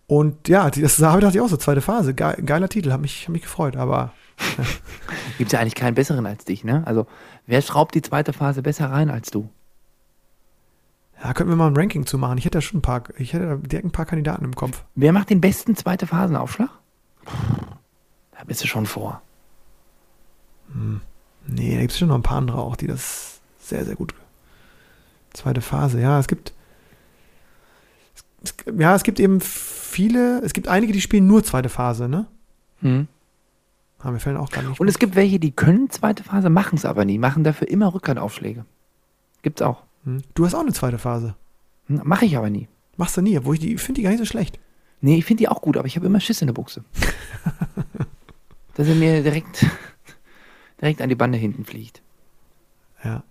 Und ja, das dachte ich auch so, zweite Phase, ge geiler Titel, hat mich, hat mich gefreut, aber [laughs] Gibt es ja eigentlich keinen besseren als dich, ne? Also, wer schraubt die zweite Phase besser rein als du? Ja, könnten wir mal ein Ranking zu machen. Ich hätte da schon ein paar, ich hätte direkt ein paar Kandidaten im Kopf. Wer macht den besten zweite Phasenaufschlag? Da bist du schon vor. Nee, da gibt es schon noch ein paar andere auch, die das sehr, sehr gut. Zweite Phase, ja, es gibt. Es, ja, es gibt eben viele, es gibt einige, die spielen nur zweite Phase, ne? Hm. Aber mir fällen auch gar nicht. Und es gibt welche, die können zweite Phase, machen es aber nie, machen dafür immer Rückhandaufschläge. Gibt's auch. Hm. Du hast auch eine zweite Phase. Hm, Mache ich aber nie. Machst du nie, obwohl ich die finde die gar nicht so schlecht. Nee, ich finde die auch gut, aber ich habe immer Schiss in der Buchse. [laughs] Dass er mir direkt, direkt an die Bande hinten fliegt. Ja.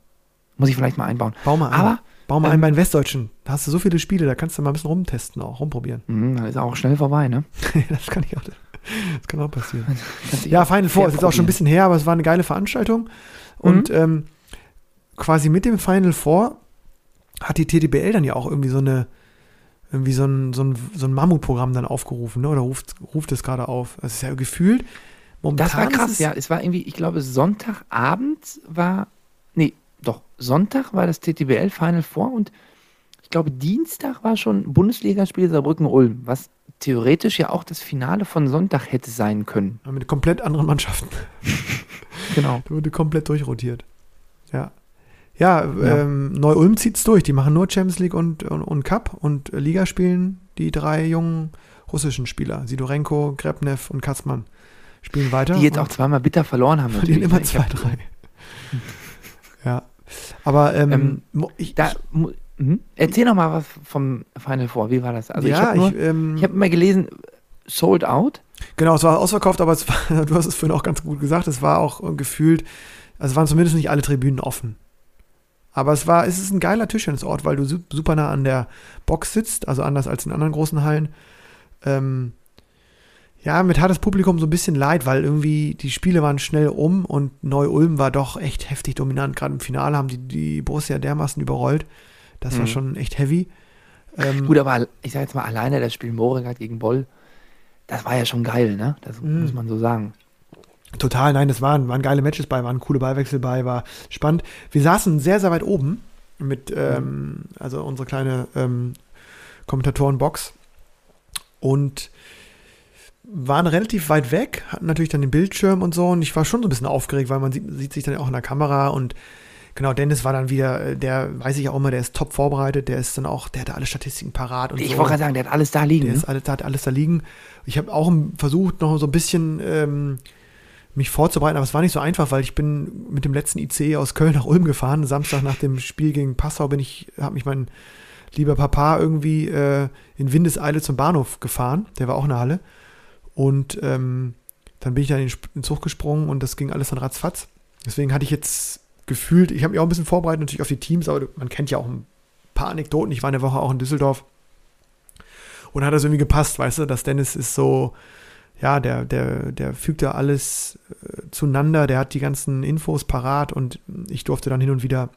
Muss ich vielleicht mal einbauen. Bau mal ein. Aber Bau mal ähm, ein bei den Westdeutschen. Da hast du so viele Spiele, da kannst du mal ein bisschen rumtesten, auch rumprobieren. hm, dann ist auch schnell vorbei, ne? [laughs] das kann ich auch. Das kann auch passieren. [laughs] Dich Ja, Final Four ist jetzt auch schon ein bisschen her, aber es war eine geile Veranstaltung. Und ähm, quasi mit dem Final Four hat die TTBL dann ja auch irgendwie so eine, irgendwie so ein, so ein, so ein Mammutprogramm dann aufgerufen, ne? Oder ruft, ruft es gerade auf. Das ist ja gefühlt. Momentan Das war krass, ja. Es war irgendwie, ich glaube, Sonntagabend war, doch, Sonntag war das TTBL Final Four und ich glaube, Dienstag war schon Bundesligaspiel Saarbrücken-Ulm, was theoretisch ja auch das Finale von Sonntag hätte sein können. Mit komplett anderen Mannschaften. [laughs] Genau. Da wurde komplett durchrotiert. Ja. Ja, Ja. Ähm, Neu-Ulm zieht's durch. Die machen nur Champions League und, und, und Cup und Liga spielen die drei jungen russischen Spieler. Sidorenko, Grebnev und Katzmann spielen weiter. Die jetzt auch zweimal bitter verloren haben. verlieren immer ne? Zwei, drei. [laughs] ja. Aber ähm, Ähm, ich, Da, mhm. Erzähl noch mal was vom Final Four. Wie war das? Also ich ja, habe ich, ähm, ich habe immer gelesen, sold out. Genau, es war ausverkauft, aber es war, [laughs] du hast es vorhin auch ganz gut gesagt, es war auch äh, gefühlt, also es waren zumindest nicht alle Tribünen offen. Aber es war, es ist ein geiler Tischtennisort, weil du su- super nah an der Box sitzt, also anders als in anderen großen Hallen. Ähm, ja, mit hat das Publikum so ein bisschen leid, weil irgendwie die Spiele waren schnell um und Neu-Ulm war doch echt heftig dominant. Gerade im Finale haben die, die Borussia dermaßen überrollt. Das war Mhm. schon echt heavy. Ähm, Gut, aber ich sage jetzt mal alleine das Spiel Moregard gegen Boll, das war ja schon geil, ne? Das Mhm. muss man so sagen. Total, nein, es waren, waren geile Matches bei, waren coole Ballwechsel bei, war spannend. Wir saßen sehr, sehr weit oben mit, ähm, also unsere kleine ähm, Kommentatorenbox und waren relativ weit weg, hatten natürlich dann den Bildschirm und so und ich war schon so ein bisschen aufgeregt, weil man sieht, sieht sich dann auch in der Kamera und genau, Dennis war dann wieder, äh, der weiß ich auch immer, der ist top vorbereitet, der ist dann auch, der hatte alle Statistiken parat und Ich so. wollte gerade sagen, der hat alles da liegen. Der Ne? alles, hat alles da liegen. Ich habe auch versucht, noch so ein bisschen ähm, mich vorzubereiten, aber es war nicht so einfach, weil ich bin mit dem letzten ICE aus Köln nach Ulm gefahren. Samstag nach dem Spiel gegen Passau bin ich, habe mich mein lieber Papa irgendwie äh, in Windeseile zum Bahnhof gefahren. Der war auch in der Halle. Und ähm, dann bin ich dann in den Zug gesprungen und das ging alles dann ratzfatz. Deswegen hatte ich jetzt gefühlt, ich habe mich auch ein bisschen vorbereitet natürlich auf die Teams, aber man kennt ja auch ein paar Anekdoten. Ich war eine Woche auch in Düsseldorf und hat das irgendwie gepasst, weißt du, dass Dennis ist so, ja, der, der, der fügt da alles äh, zueinander, der hat die ganzen Infos parat und ich durfte dann hin und wieder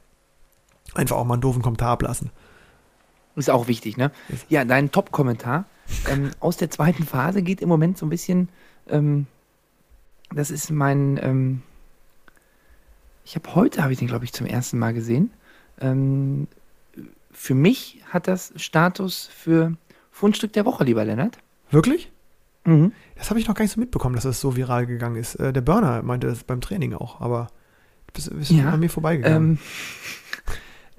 einfach auch mal einen doofen Kommentar ablassen. Ist auch wichtig, ne? Ja, dein Top-Kommentar ähm, aus der zweiten Phase geht im Moment so ein bisschen, ähm, das ist mein, ähm, ich habe heute, habe ich den, glaube ich, zum ersten Mal gesehen. Ähm, für mich hat das Status für Fundstück der Woche, lieber Lennart. Wirklich? Mhm. Das habe ich noch gar nicht so mitbekommen, dass das so viral gegangen ist. Äh, der Burner meinte das beim Training auch, aber bist, bist Ja, an mir vorbeigegangen. Ähm,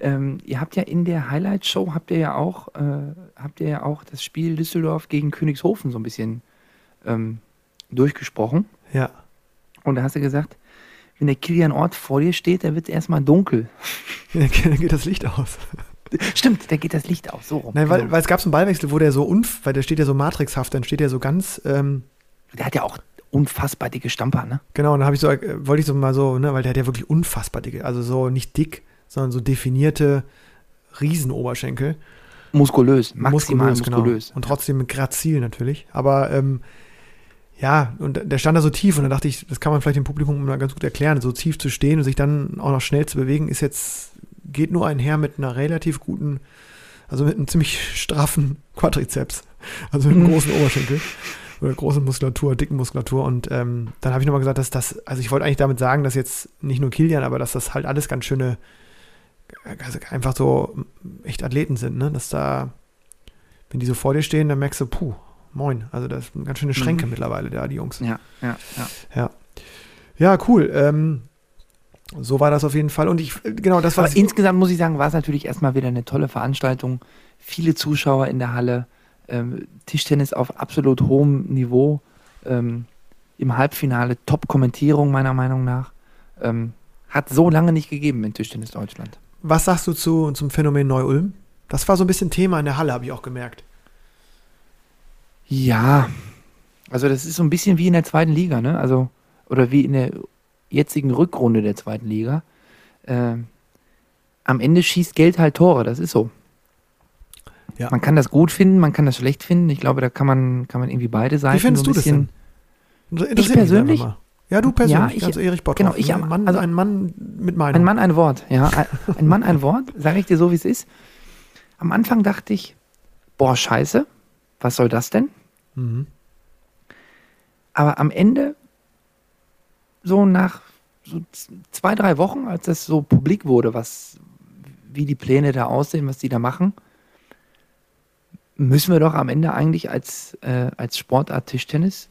ähm, ihr habt ja in der Highlight-Show habt ihr ja auch, äh, habt ihr ja auch das Spiel Düsseldorf gegen Königshofen so ein bisschen ähm, durchgesprochen. ja. Und da hast du gesagt, wenn der Kilian Ort vor dir steht, da wird es erstmal dunkel. Dann [laughs] geht das Licht aus. Stimmt, da geht das Licht aus. So rum. Nein, weil, Genau. weil es gab so einen Ballwechsel, wo der so unf, weil der steht ja so matrixhaft, dann steht er so ganz, ähm, der hat ja auch unfassbar dicke Stamper, ne? Genau, und dann habe ich so, äh, wollte ich so mal so, ne, weil der hat ja wirklich unfassbar dicke, also so nicht dick, sondern so definierte Riesenoberschenkel. Muskulös, maximal muskulös. Genau. Und trotzdem mit Grazil natürlich. Aber ähm, ja, und der stand da so tief und da dachte ich, das kann man vielleicht dem Publikum mal ganz gut erklären. So tief zu stehen und sich dann auch noch schnell zu bewegen, ist jetzt, geht nur einher mit einer relativ guten, also mit einem ziemlich straffen [laughs] Quadrizeps. Also mit einem [laughs] großen Oberschenkel. Oder großen Muskulatur, dicken Muskulatur. Und ähm, dann habe ich nochmal gesagt, dass das, also ich wollte eigentlich damit sagen, dass jetzt nicht nur Kilian, aber dass das halt alles ganz schöne, einfach so echt Athleten sind, ne? Dass da, wenn die so vor dir stehen, dann merkst du, puh, moin. Also das sind ganz schöne Schränke Mhm. mittlerweile da, die Jungs. Ja, ja, ja. Ja, cool. Ähm, so war das auf jeden Fall. Und ich, genau, das war Aber insgesamt muss ich sagen, war es natürlich erstmal wieder eine tolle Veranstaltung. Viele Zuschauer in der Halle, ähm, Tischtennis auf absolut hohem Niveau. Ähm, Im Halbfinale Top-Kommentierung meiner Meinung nach. Ähm, hat so lange nicht gegeben in Tischtennis Deutschland. Was sagst du zu, zum Phänomen Neu-Ulm? Das war so ein bisschen Thema in der Halle, habe ich auch gemerkt. Ja, also das ist so ein bisschen wie in der zweiten Liga, ne? Also, oder wie in der jetzigen Rückrunde der zweiten Liga. Ähm, am Ende schießt Geld halt Tore, das ist so. Ja. Man kann das gut finden, man kann das schlecht finden. Ich glaube, da kann man, kann man irgendwie beide Seiten findest so ein du das interessiert mich persönlich? Ja, du persönlich, ich- also Erich Bottroff. genau, ich ein, am- Mann, also- ein Mann mit Meinung. Ein Mann, ein Wort, ja. Ein, Mann, ein Wort, sage ich dir so, wie es ist. am Anfang dachte ich, boah, scheiße, was soll das denn? Mhm. Aber am Ende, so nach so zwei, drei Wochen, als das so publik wurde, was, wie die Pläne da aussehen, was die da machen, müssen wir doch am Ende eigentlich als, äh, als Sportart Tischtennis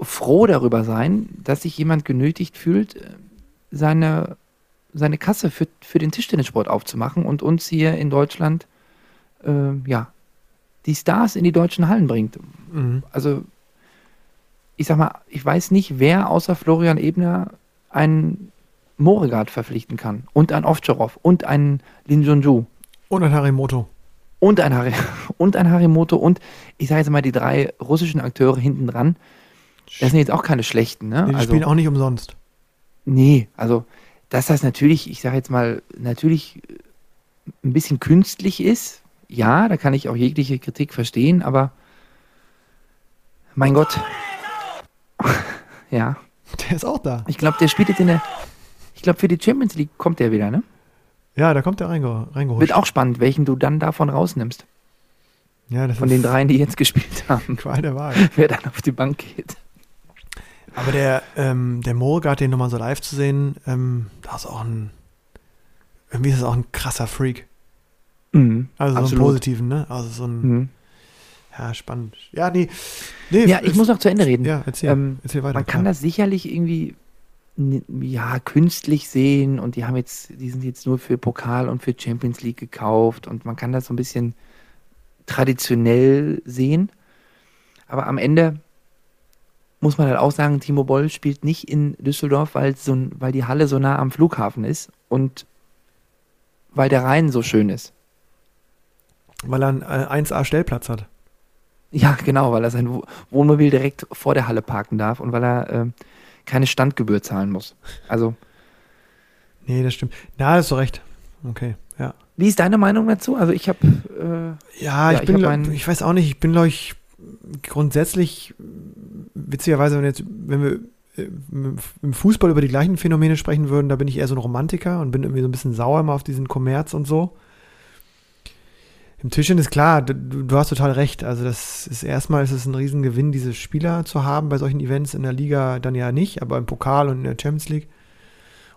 froh darüber sein, dass sich jemand genötigt fühlt, äh, seine, seine Kasse für, für den Tischtennissport aufzumachen und uns hier in Deutschland äh, ja, die Stars in die deutschen Hallen bringt. Mhm. Also, ich sag mal, ich weiß nicht, wer außer Florian Ebner einen Moregard verpflichten kann und einen Ovtcharov und einen Lin Junju Und ein Harimoto. und ein, Hari [laughs] und ein Harimoto und ich sage jetzt mal die drei russischen Akteure hinten dran. Das sind jetzt auch keine schlechten, ne? Die also, spielen auch nicht umsonst. Nee, also dass das natürlich, ich sage jetzt mal, natürlich ein bisschen künstlich ist, ja, da kann ich auch jegliche Kritik verstehen, aber mein Gott. [laughs] ja, Der ist auch da. ich glaube, der spielt jetzt in der, ich glaube, für die Champions League kommt der wieder, ne? Ja, da kommt der reinge reingeholt. Wird auch spannend, welchen du dann davon rausnimmst. ja, das Von ist den dreien, die jetzt [laughs] gespielt haben, Qual der Wahl. wer dann auf die Bank geht. Aber der, ähm, der Moregard, den nochmal so live zu sehen, ähm, da ist auch ein, irgendwie ist das auch ein krasser Freak. Mhm, Also so einen absolut. positiven, ne? Also so ein, Mhm. ja, spannend. Ja, nee. nee Ja, ich es- muss noch zu Ende reden. Ja, erzähl, Ähm, erzähl weiter. Man kann klar. das sicherlich irgendwie ja künstlich sehen und die haben jetzt, die sind jetzt nur für Pokal und für Champions League gekauft und man kann das so ein bisschen traditionell sehen. Aber am Ende muss man halt auch sagen, Timo Boll spielt nicht in Düsseldorf, weil, so, weil die Halle so nah am Flughafen ist und weil der Rhein so schön ist. Weil er einen äh, 1A-Stellplatz hat. Ja, genau, weil er sein Wo- Wohnmobil direkt vor der Halle parken darf und weil er ähm, keine Standgebühr zahlen muss. Also, Nee, das stimmt. Na, hast du recht. Okay, ja. wie ist deine Meinung dazu? Also, ich habe, äh, Ja, Ja, ich ich bin, ich weiß auch nicht, ich bin, glaube ich, grundsätzlich, witzigerweise, wenn, jetzt, wenn wir äh, im Fußball über die gleichen Phänomene sprechen würden, da bin ich eher so ein Romantiker und bin irgendwie so ein bisschen sauer immer auf diesen Kommerz und so. Im Tischchen ist klar, du, du hast total recht. Also das ist erstmal ist es ein Riesengewinn, diese Spieler zu haben bei solchen Events in der Liga dann ja nicht, aber im Pokal und in der Champions League.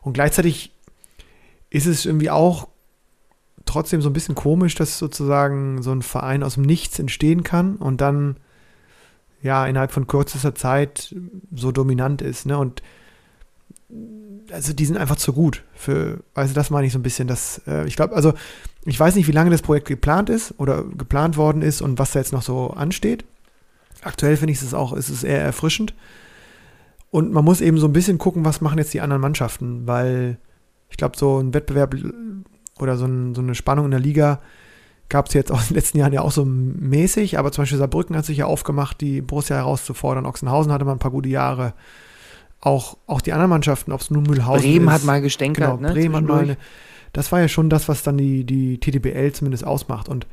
Und gleichzeitig ist es irgendwie auch trotzdem so ein bisschen komisch, dass sozusagen so ein Verein aus dem Nichts entstehen kann und dann ja innerhalb von kürzester Zeit so dominant ist, ne? Und also die sind einfach zu gut für, also das meine ich so ein bisschen, dass äh, ich glaube, also ich weiß nicht, wie lange das Projekt geplant ist oder geplant worden ist und was da jetzt noch so ansteht. Aktuell finde ich es auch, ist es eher erfrischend. Und man muss eben so ein bisschen gucken, was machen jetzt die anderen Mannschaften, weil ich glaube, so ein Wettbewerb oder so, ein, so eine Spannung in der Liga gab es jetzt auch in den letzten Jahren ja auch so mäßig, aber zum Beispiel Saarbrücken hat sich ja aufgemacht, die Borussia herauszufordern. Ochsenhausen hatte mal ein paar gute Jahre. Auch, auch die anderen Mannschaften, ob es nun Mühlhausen Bremen ist. hat mal gestänkert, Genau, ne? Bremen hat mal eine, das war ja schon das, was dann die, die TTBL zumindest ausmacht. Und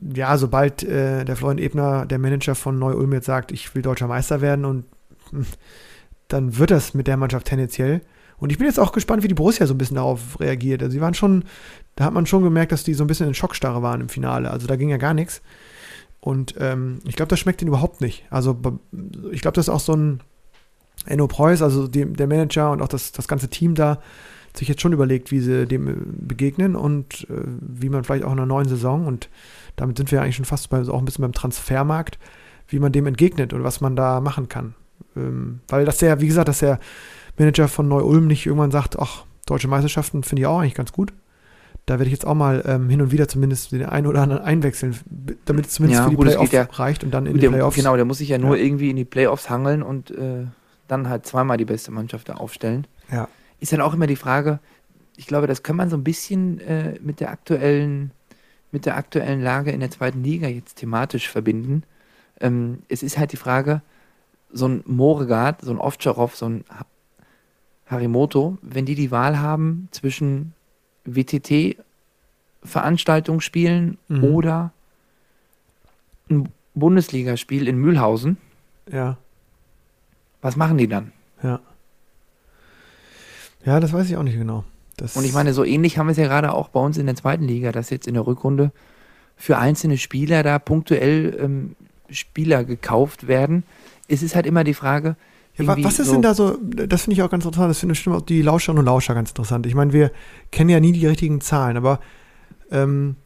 ja, sobald äh, der Florian Ebner, der Manager von Neu-Ulm, jetzt sagt, ich will deutscher Meister werden und [laughs] dann wird das mit der Mannschaft tendenziell. Und ich bin jetzt auch gespannt, wie die Borussia so ein bisschen darauf reagiert. Also sie waren schon, da hat man schon gemerkt, dass die so ein bisschen in Schockstarre waren im Finale. Also da ging ja gar nichts. Und ähm, ich glaube, das schmeckt ihnen überhaupt nicht. Also ich glaube, das ist auch so ein Enno Preuß, also die, der Manager und auch das, das ganze Team da, sich jetzt schon überlegt, wie sie dem äh, begegnen und äh, wie man vielleicht auch in einer neuen Saison und damit sind wir ja eigentlich schon fast bei, auch ein bisschen beim Transfermarkt, wie man dem entgegnet und was man da machen kann. Ähm, weil das ja, wie gesagt, dass der Manager von Neu-Ulm nicht irgendwann sagt, ach, deutsche Meisterschaften finde ich auch eigentlich ganz gut. Da werde ich jetzt auch mal ähm, hin und wieder zumindest den einen oder anderen einwechseln, damit es zumindest Ja, für die gut, Playoffs ja- reicht und dann in die Der, Playoffs. genau, der muss sich ja nur Ja. irgendwie in die Playoffs hangeln und äh, dann halt zweimal die beste Mannschaft da aufstellen. Ja. Ist dann auch immer die Frage, ich glaube, das kann man so ein bisschen äh, mit der aktuellen, mit der aktuellen Lage in der zweiten Liga jetzt thematisch verbinden. Ähm, es ist halt die Frage, so ein Moregard, so ein Ovtcharov, so ein Harimoto, wenn die die Wahl haben zwischen WTT-Veranstaltung spielen Mhm. oder ein Bundesligaspiel in Mühlhausen, Ja. was machen die dann? Ja. Ja, das weiß ich auch nicht genau. Das Und ich meine, so ähnlich haben wir es ja gerade auch bei uns in der zweiten Liga, dass jetzt in der Rückrunde für einzelne Spieler da punktuell ähm, Spieler gekauft werden. Es ist halt immer die Frage, was ist so- denn da so, das finde ich auch ganz interessant, das finde ich auch die Lauscherinnen und Lauscher ganz interessant. Ich meine, wir kennen ja nie die richtigen Zahlen, aber ähm,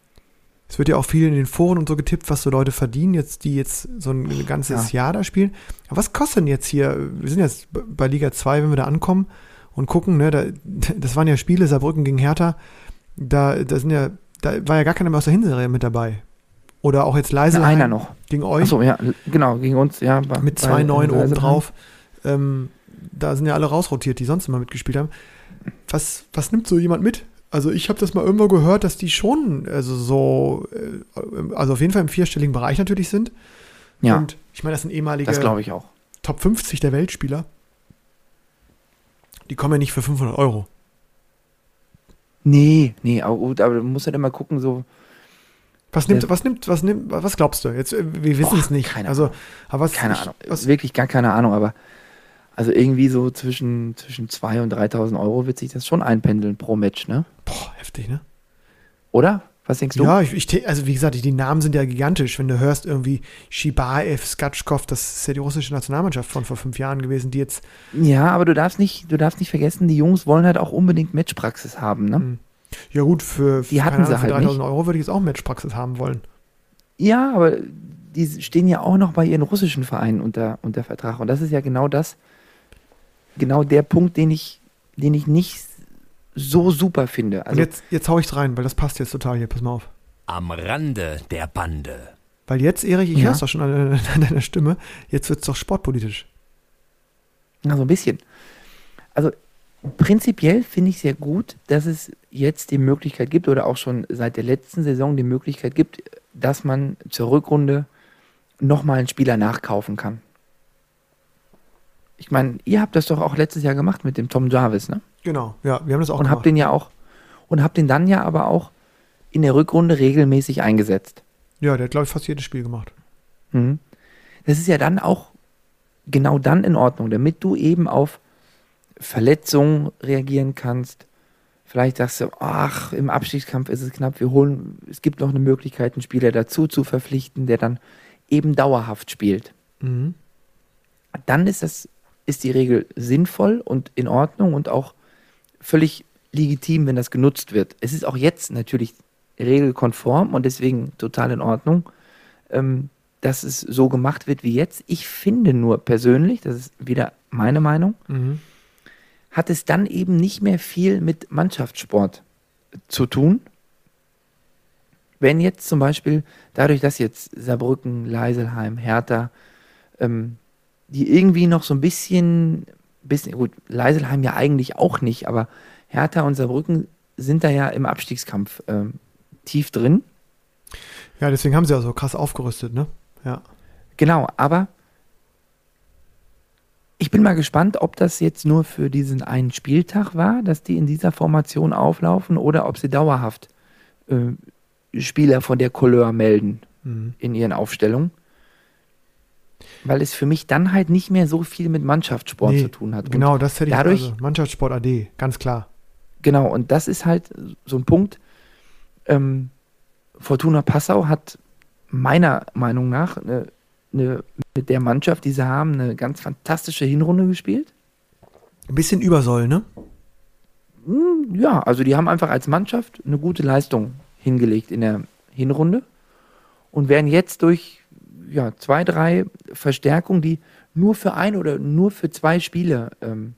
es wird ja auch viel in den Foren und so getippt, was so Leute verdienen, jetzt, die jetzt so ein, ganzes Jahr da spielen. Aber was kostet denn jetzt hier, wir sind jetzt bei Liga 2, wenn wir da ankommen und gucken, ne, da, [laughs] das waren ja Spiele, Saarbrücken gegen Hertha, da, da sind ja, da war ja gar keiner mehr aus der Hinserie mit dabei. Oder auch jetzt leise einer noch. gegen euch Achso, ja, genau, gegen uns, ja. bei- mit bei- zwei neuen bei oben Eisenheim. drauf. Ähm, da sind ja alle rausrotiert, die sonst immer mitgespielt haben. Was, was nimmt so jemand mit? Also ich habe das mal irgendwo gehört, dass die schon, also so, äh, also auf jeden Fall im vierstelligen Bereich natürlich sind. Ja, Und ich meine, das sind ehemalige das ich auch. Top 50 der Weltspieler. Die kommen ja nicht für 500 Euro. Nee, nee, aber, aber du musst halt immer gucken, so, Was nimmt, was nimmt, was nimmt, was glaubst du? Jetzt, äh, wir wissen es nicht. keine also, Ahnung. aber was, keine ich, Ahnung, Was, wirklich gar keine Ahnung, aber also irgendwie so zwischen, zwischen 2.000 und 3.000 Euro wird sich das schon einpendeln pro Match, ne? boah, heftig, ne? Oder? Was denkst du? Ja, ich, ich, also wie gesagt, die, Namen sind ja gigantisch. Wenn du hörst irgendwie Shibaev, Skatschkov, das ist ja die russische Nationalmannschaft von vor fünf Jahren gewesen, die jetzt, Ja, aber du darfst nicht, du darfst nicht vergessen, die Jungs wollen halt auch unbedingt Matchpraxis haben, ne? Hm. ja gut, für, Die hatten sie Ahnung, für halt 3000 nicht. Euro würde ich jetzt auch Matchpraxis haben wollen. Ja, aber die stehen ja auch noch bei ihren russischen Vereinen unter, unter Vertrag. Und das ist ja genau das, genau der Punkt, den ich, den ich nicht so super finde. Und Also, jetzt, jetzt hau ich's rein, weil das passt jetzt total hier, pass mal auf. Am Rande der Bande. Weil jetzt, Erich, ich Ja. hör's doch schon an, an deiner Stimme, jetzt wird's doch sportpolitisch. na, so ein bisschen. Also, prinzipiell finde ich sehr gut, dass es jetzt die Möglichkeit gibt oder auch schon seit der letzten Saison die Möglichkeit gibt, dass man zur Rückrunde nochmal einen Spieler nachkaufen kann. Ich meine, ihr habt das doch auch letztes Jahr gemacht mit dem Tom Jarvis, ne? Genau, ja, wir haben das auch und gemacht. habt den ja auch und habt den dann ja aber auch in der Rückrunde regelmäßig eingesetzt. ja, der hat, glaube ich, fast jedes Spiel gemacht. Mhm. Das ist ja dann auch genau dann in Ordnung, damit du eben auf Verletzungen reagieren kannst. Vielleicht sagst du, ach, im Abstiegskampf ist es knapp, wir holen, es gibt noch eine Möglichkeit, einen Spieler dazu zu verpflichten, der dann eben dauerhaft spielt. Mhm. Dann ist das, ist die Regel sinnvoll und in Ordnung und auch völlig legitim, wenn das genutzt wird. Es ist auch jetzt natürlich regelkonform und deswegen total in Ordnung, ähm, dass es so gemacht wird wie jetzt. Ich finde nur persönlich, das ist wieder meine Meinung, Mhm. hat es dann eben nicht mehr viel mit Mannschaftssport zu tun. Wenn jetzt zum Beispiel, dadurch, dass jetzt Saarbrücken, Leiselheim, Hertha, ähm, die irgendwie noch so ein bisschen, bisschen, gut, Leiselheim ja eigentlich auch nicht, aber Hertha und Saarbrücken sind da ja im Abstiegskampf ähm, tief drin. Ja, deswegen haben sie ja so krass aufgerüstet, ne? Ja. Genau, aber ich bin mal gespannt, ob das jetzt nur für diesen einen Spieltag war, dass die in dieser Formation auflaufen oder ob sie dauerhaft äh, Spieler von der Couleur melden Mhm. in ihren Aufstellungen. Weil es für mich dann halt nicht mehr so viel mit Mannschaftssport Nee, zu tun hat. Und Genau, das hätte ich dadurch- also Mannschaftssport AD, ganz klar. Genau, und das ist halt so ein Punkt. Ähm, Fortuna Passau hat meiner Meinung nach eine, eine, mit der Mannschaft, die sie haben, eine ganz fantastische Hinrunde gespielt. Ein bisschen Übersoll, ne? Hm, Ja, also die haben einfach als Mannschaft eine gute Leistung hingelegt in der Hinrunde und werden jetzt durch ja, zwei, drei Verstärkungen, die nur für ein oder nur für zwei Spiele, ähm,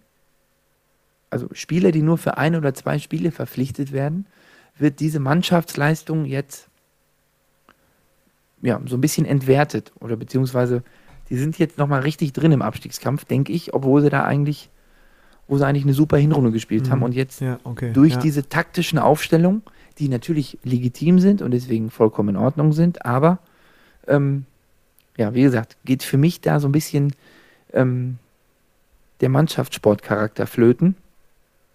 also Spieler, die nur für ein oder zwei Spiele verpflichtet werden, wird diese Mannschaftsleistung jetzt ja, so ein bisschen entwertet oder beziehungsweise die sind jetzt nochmal richtig drin im Abstiegskampf, denke ich, obwohl sie da eigentlich, wo sie eigentlich eine super Hinrunde gespielt Mhm. haben und jetzt Ja, okay. durch ja. diese taktischen Aufstellungen, die natürlich legitim sind und deswegen vollkommen in Ordnung sind, aber ähm, ja, wie gesagt, geht für mich da so ein bisschen ähm, der Mannschaftssportcharakter flöten.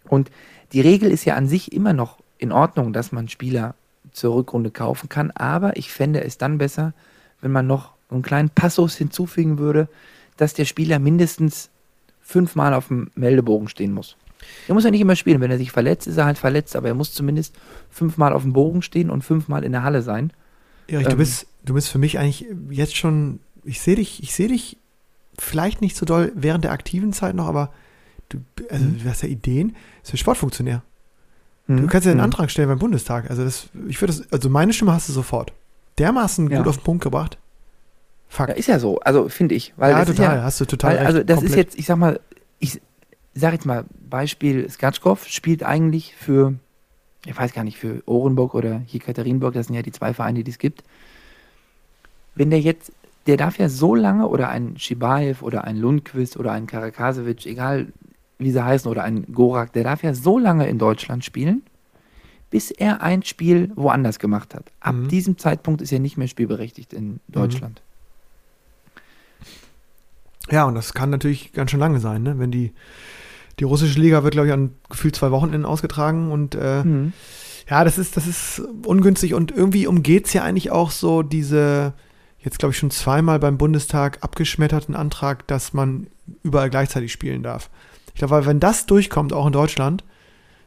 Und die Regel ist ja an sich immer noch in Ordnung, dass man Spieler zur Rückrunde kaufen kann, aber ich fände es dann besser, wenn man noch einen kleinen Passus hinzufügen würde, dass der Spieler mindestens fünfmal auf dem Meldebogen stehen muss. Er muss ja nicht immer spielen. Wenn er sich verletzt, ist er halt verletzt, aber er muss zumindest fünfmal auf dem Bogen stehen und fünfmal in der Halle sein. Erich, Ähm. du bist, du bist für mich eigentlich jetzt schon, ich sehe dich, ich sehe dich vielleicht nicht so doll während der aktiven Zeit noch, aber du, also Mhm. du hast ja Ideen, du bist Sportfunktionär. Mhm. Du kannst ja einen Mhm. Antrag stellen beim Bundestag. Also das, ich würde das, also meine Stimme hast du sofort. Dermaßen Ja. gut auf den Punkt gebracht. Fuck. Ja, ist ja so, also finde ich. Weil ja, ist total, ja, hast du total Weil, recht. also das ist Komplett. jetzt, ich sag mal, ich sag jetzt mal, Beispiel Skatschkow spielt eigentlich für, ich weiß gar nicht, für Orenburg oder Jekaterinburg, das sind ja die zwei Vereine, die es gibt. Wenn der jetzt, der darf ja so lange, oder ein Schibaev oder ein Lundqvist oder ein Karakasevic, egal wie sie heißen, oder ein Gorak, der darf ja so lange in Deutschland spielen, bis er ein Spiel woanders gemacht hat. Ab Mhm. diesem Zeitpunkt ist er nicht mehr spielberechtigt in Deutschland. Ja, und das kann natürlich ganz schön lange sein, ne? Wenn die, die russische Liga wird, glaube ich, an gefühlt zwei Wochenenden ausgetragen und äh, Mhm. Ja, das ist, das ist ungünstig und irgendwie umgeht es ja eigentlich auch so diese, jetzt glaube ich schon zweimal beim Bundestag abgeschmetterten Antrag, dass man überall gleichzeitig spielen darf. Ich glaube, weil wenn das durchkommt, auch in Deutschland,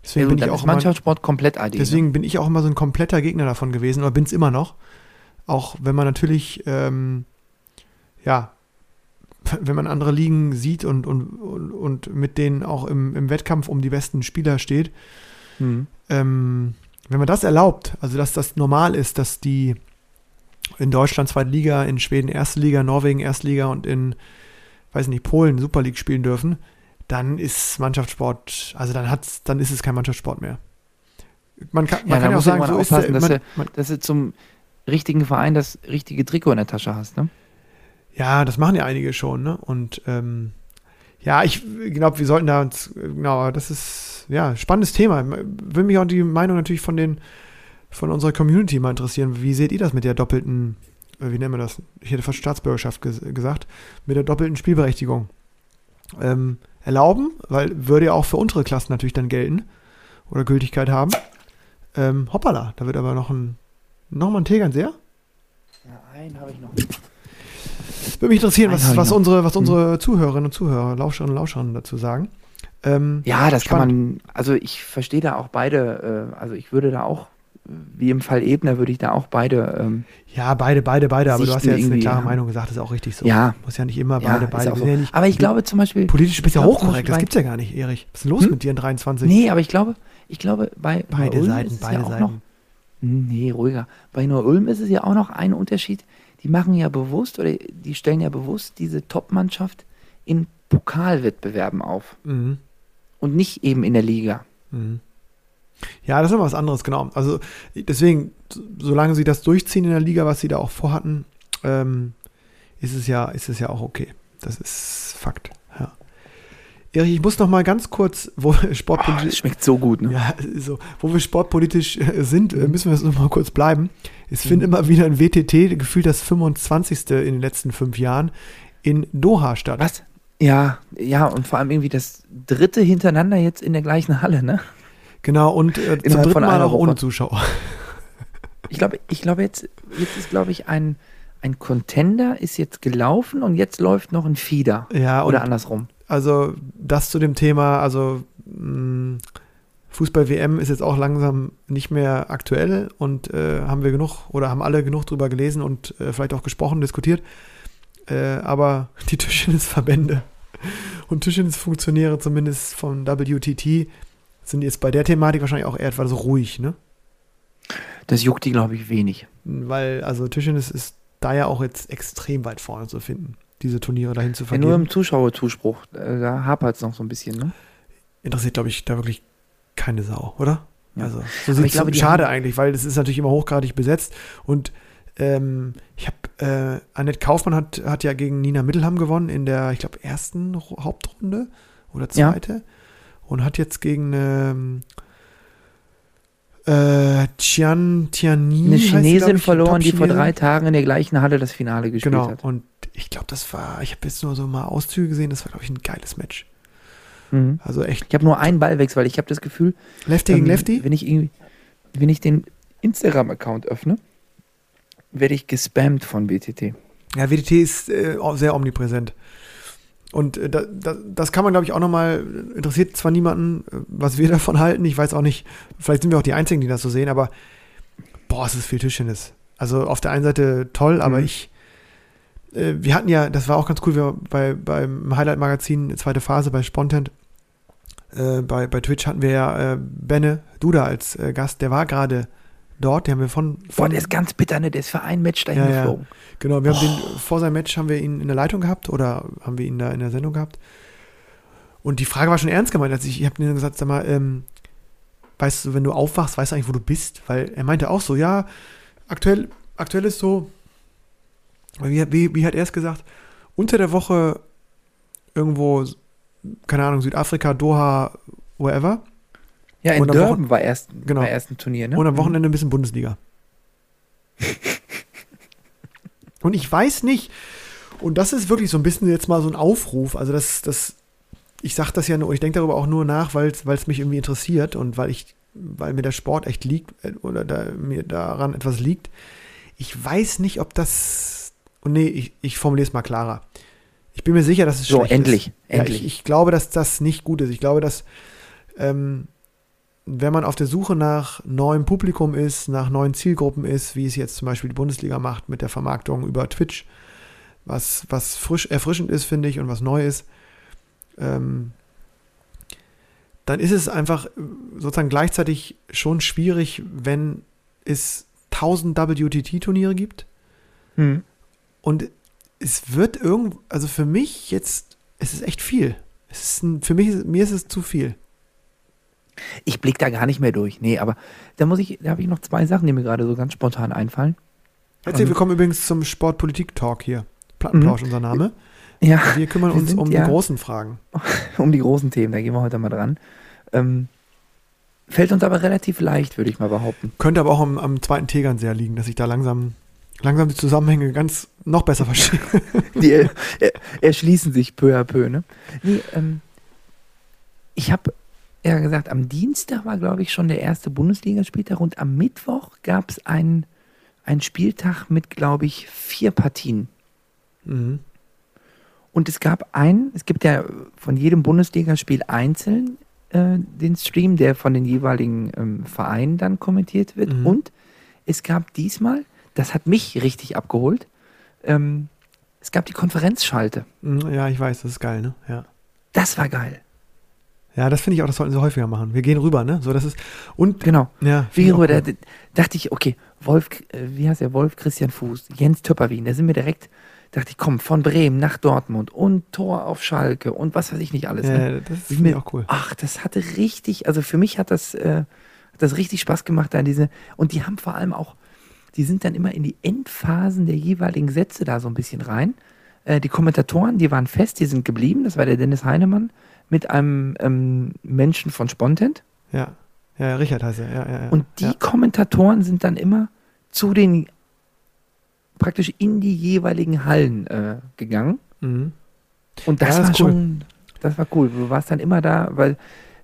deswegen, Ja, bin, ich auch Mannschaftssport komplett ID. deswegen bin ich auch immer so ein kompletter Gegner davon gewesen oder bin es immer noch. Auch wenn man natürlich, ähm, ja, wenn man andere Ligen sieht und, und, und, und mit denen auch im, im Wettkampf um die besten Spieler steht? Mhm. ähm, wenn man das erlaubt, also dass das normal ist, dass die in Deutschland zweite Liga, in Schweden erste Liga, Norwegen erste Liga und in, weiß nicht, Polen Super League spielen dürfen, dann ist Mannschaftssport, also dann hat's, dann ist es kein Mannschaftssport mehr. Man kann, man Ja, kann ja auch sagen, so ist der, dass, man, du, man, dass du zum richtigen Verein das richtige Trikot in der Tasche hast. Ne? Ja, das machen ja einige schon, ne? Und ähm, ja, ich glaube, wir sollten da uns, genau, das ist ja spannendes Thema. Will mich auch die Meinung natürlich von den, von unserer Community mal interessieren. Wie seht ihr das mit der doppelten, äh, wie nennen wir das? Ich hätte fast Staatsbürgerschaft ges gesagt, mit der doppelten Spielberechtigung. Ähm, erlauben, weil würde ja auch für unsere Klassen natürlich dann gelten oder Gültigkeit haben. Ähm, hoppala, da wird aber noch ein, noch mal ein Tegernseher. Ja, einen habe ich noch. Würde mich interessieren, was, was unsere, was unsere Zuhörerinnen und Zuhörer, Lauscherinnen und Lauscherinnen dazu sagen. Ähm, Ja, das Spannend. kann man, also ich verstehe da auch beide, äh, also ich würde da auch, wie im Fall Ebner, würde ich da auch beide, ähm, ja, beide, beide, beide, aber du hast ja jetzt eine klare ja. Meinung gesagt, das ist auch richtig so. Ja. Muss ja nicht immer ja, beide, ist beide. so. ja nicht, aber ich glaube zum Beispiel, politisch bist du ja hochkorrekt, das Beispiel gibt's ja gar nicht, Erich. Was ist denn los Hm? mit dir in 23? nee, aber ich glaube, ich glaube, bei beide Seiten, ist es beide ja auch Seiten. noch, nee, ruhiger. Bei Neu-Ulm ist es ja auch noch ein Unterschied. Die machen ja bewusst oder die stellen ja bewusst diese Top-Mannschaft in Pokalwettbewerben auf Mhm. und nicht eben in der Liga. Mhm. Ja, das ist immer was anderes, genau. Also deswegen, so- solange sie das durchziehen in der Liga, was sie da auch vorhatten, ähm, ist es ja, ist es ja auch okay. Das ist Fakt. Ja. Erich, ich muss noch mal ganz kurz, wo Oh, das sportpolitisch, schmeckt so gut, ne? ja, so, wo wir sportpolitisch äh, sind, äh, müssen wir jetzt noch mal kurz bleiben. Es Mhm. findet immer wieder ein WTT, gefühlt das 25. in den letzten fünf Jahren, in Doha statt. Was? Ja, ja, und vor allem irgendwie das dritte hintereinander jetzt in der gleichen Halle, ne? Genau, und äh, zum dritten von Mal auch ohne. Zuschauer. [laughs] Ich glaube, ich glaube jetzt, jetzt ist, glaube ich, ein, ein Contender ist jetzt gelaufen und jetzt läuft noch ein Feeder. Ja, Oder andersrum. Also das zu dem Thema, also mh, Fußball-WM ist jetzt auch langsam nicht mehr aktuell und äh, haben wir genug oder haben alle genug drüber gelesen und äh, vielleicht auch gesprochen, diskutiert. Äh, aber [laughs] die Tischtennisverbände [laughs] und Tischtennisfunktionäre zumindest von WTT sind jetzt bei der Thematik wahrscheinlich auch eher etwas ruhig, ne? Das juckt die, glaube ich, wenig. Weil also Tischtennis ist da ja auch jetzt extrem weit vorne zu finden, diese Turniere dahin zu Ja, nur vergeben. im Zuschauerzuspruch, äh, da hapert es noch so ein bisschen, ne? interessiert, glaube ich, da wirklich keine Sau, oder? Ja. Also, so sieht es schade eigentlich, weil das ist natürlich immer hochgradig besetzt. Und ähm, ich habe, äh, Annette Kaufmann hat, hat ja gegen Nina Mittelham gewonnen in der, ich glaube, ersten Ru- Hauptrunde oder Ja. zweite. Und hat jetzt gegen ähm, äh, Tian Tianyi Eine Chinesin ich, verloren, die vor drei Tagen in der gleichen Halle das Finale gespielt Genau. hat. Und ich glaube, das war, ich habe jetzt nur so mal Auszüge gesehen, das war, glaube ich, ein geiles Match. Mhm. Also echt Ich habe nur einen Ballwechsel, weil ich habe das Gefühl, Lefty gegen ähm, Lefty. wenn ich irgendwie, wenn ich den Instagram-Account öffne, werde ich gespammt von BTT. Ja, WDT ist äh, sehr omnipräsent. Und äh, da, da, das kann man, glaube ich, auch nochmal, interessiert zwar niemanden, äh, was wir [laughs] davon halten. Ich weiß auch nicht, vielleicht sind wir auch die Einzigen, die das so sehen, aber boah, es ist viel Tischtennis. Also auf der einen Seite toll, aber Mhm. ich, äh, wir hatten ja, das war auch ganz cool, wir bei, beim Highlight-Magazin, zweite Phase bei Spontent, äh, bei, bei Twitch hatten wir ja äh, Benne Duda als äh, Gast, der war gerade dort, den haben wir von, Boah, von der ist ganz bitter, ne? Der ist für ein Match dahin Ja, ja. geflogen. Genau, wir haben den vor seinem Match haben wir ihn in der Leitung gehabt oder haben wir ihn da in der Sendung gehabt. Und die Frage war schon ernst gemeint, als ich, ich habe ihm gesagt, sag mal, ähm, weißt du, wenn du aufwachst, weißt du eigentlich, wo du bist? Weil er meinte auch so, ja, aktuell, aktuell ist so, wie, wie, wie hat er es gesagt? Unter der Woche irgendwo, keine Ahnung, Südafrika, Doha, wherever. Ja, in Durban war erst, Genau. war erst ein Turnier, ne? Und am Mhm. Wochenende ein bisschen Bundesliga. und ich weiß nicht, und das ist wirklich so ein bisschen jetzt mal so ein Aufruf, also das, das, ich sage das ja nur, ich denke darüber auch nur nach, weil es mich irgendwie interessiert und weil ich, weil mir der Sport echt liegt äh, oder da, mir daran etwas liegt. Ich weiß nicht, ob das, und nee, ich, ich formuliere es mal klarer. Ich bin mir sicher, dass es So, schlecht endlich, ist. endlich. Ja, ich, ich glaube, dass das nicht gut ist. Ich glaube, dass ähm, wenn man auf der Suche nach neuem Publikum ist, nach neuen Zielgruppen ist, wie es jetzt zum Beispiel die Bundesliga macht mit der Vermarktung über Twitch, was, was frisch, erfrischend ist, finde ich, und was neu ist, ähm, dann ist es einfach äh, sozusagen gleichzeitig schon schwierig, wenn es 1000 WTT-Turniere gibt Mhm. und es wird irgend, also für mich jetzt, es ist echt viel. Es ist ein, für mich, mir ist es zu viel. Ich blick da gar nicht mehr durch. Nee, aber da muss ich, da habe ich noch zwei Sachen, die mir gerade so ganz spontan einfallen. Herzlich willkommen übrigens zum Sportpolitik-Talk hier. Plattenplausch, unser Name. Ja, Wir kümmern Wir uns um ja- die großen Fragen. [laughs] um die großen Themen, da gehen wir heute mal dran. Ähm, fällt uns aber relativ leicht, würde ich mal behaupten. Könnte aber auch am, am zweiten Tegern sehr liegen, dass ich da langsam, langsam die Zusammenhänge ganz noch besser verstehe. [laughs] Die er, er, erschließen sich peu à peu, ne? Nee, ähm, ich habe ja gesagt, am Dienstag war, glaube ich, schon der erste Bundesligaspieltag und am Mittwoch gab es einen, einen Spieltag mit, glaube ich, vier Partien. Mhm. Und es gab einen, es gibt ja von jedem Bundesligaspiel einzeln äh, den Stream, der von den jeweiligen ähm, Vereinen dann kommentiert wird. Mhm. Und es gab diesmal, das hat mich richtig abgeholt, ähm, es gab die Konferenzschalte. Mhm, Ja, ich weiß, das ist geil, ne? Ja. Das war geil. Ja, das finde ich auch, das sollten sie häufiger machen. Wir gehen rüber, ne? So, das ist, und, Genau. ja. Ich auch rüber, da, dachte ich, okay, Wolf, äh, wie heißt der Wolf Christian Fuß, Jens Töpperwien, da sind wir direkt, dachte ich, komm, von Bremen nach Dortmund und Tor auf Schalke und was weiß ich nicht alles. ja, ne? ja, das finde ich mir- auch cool. Ach, das hatte richtig, also für mich hat das, äh, hat das richtig Spaß gemacht, da diese, und die haben vor allem auch, die sind dann immer in die Endphasen der jeweiligen Sätze da so ein bisschen rein. Äh, die Kommentatoren, die waren fest, die sind geblieben, das war der Dennis Heinemann mit einem ähm, Menschen von Spontent. Ja. Ja, Richard heißt er, ja, ja, ja. Und die ja. Kommentatoren sind dann immer zu den, praktisch in die jeweiligen Hallen äh, gegangen. Mhm. Und das Ja, das war cool. schon, das war cool. Du warst dann immer da, weil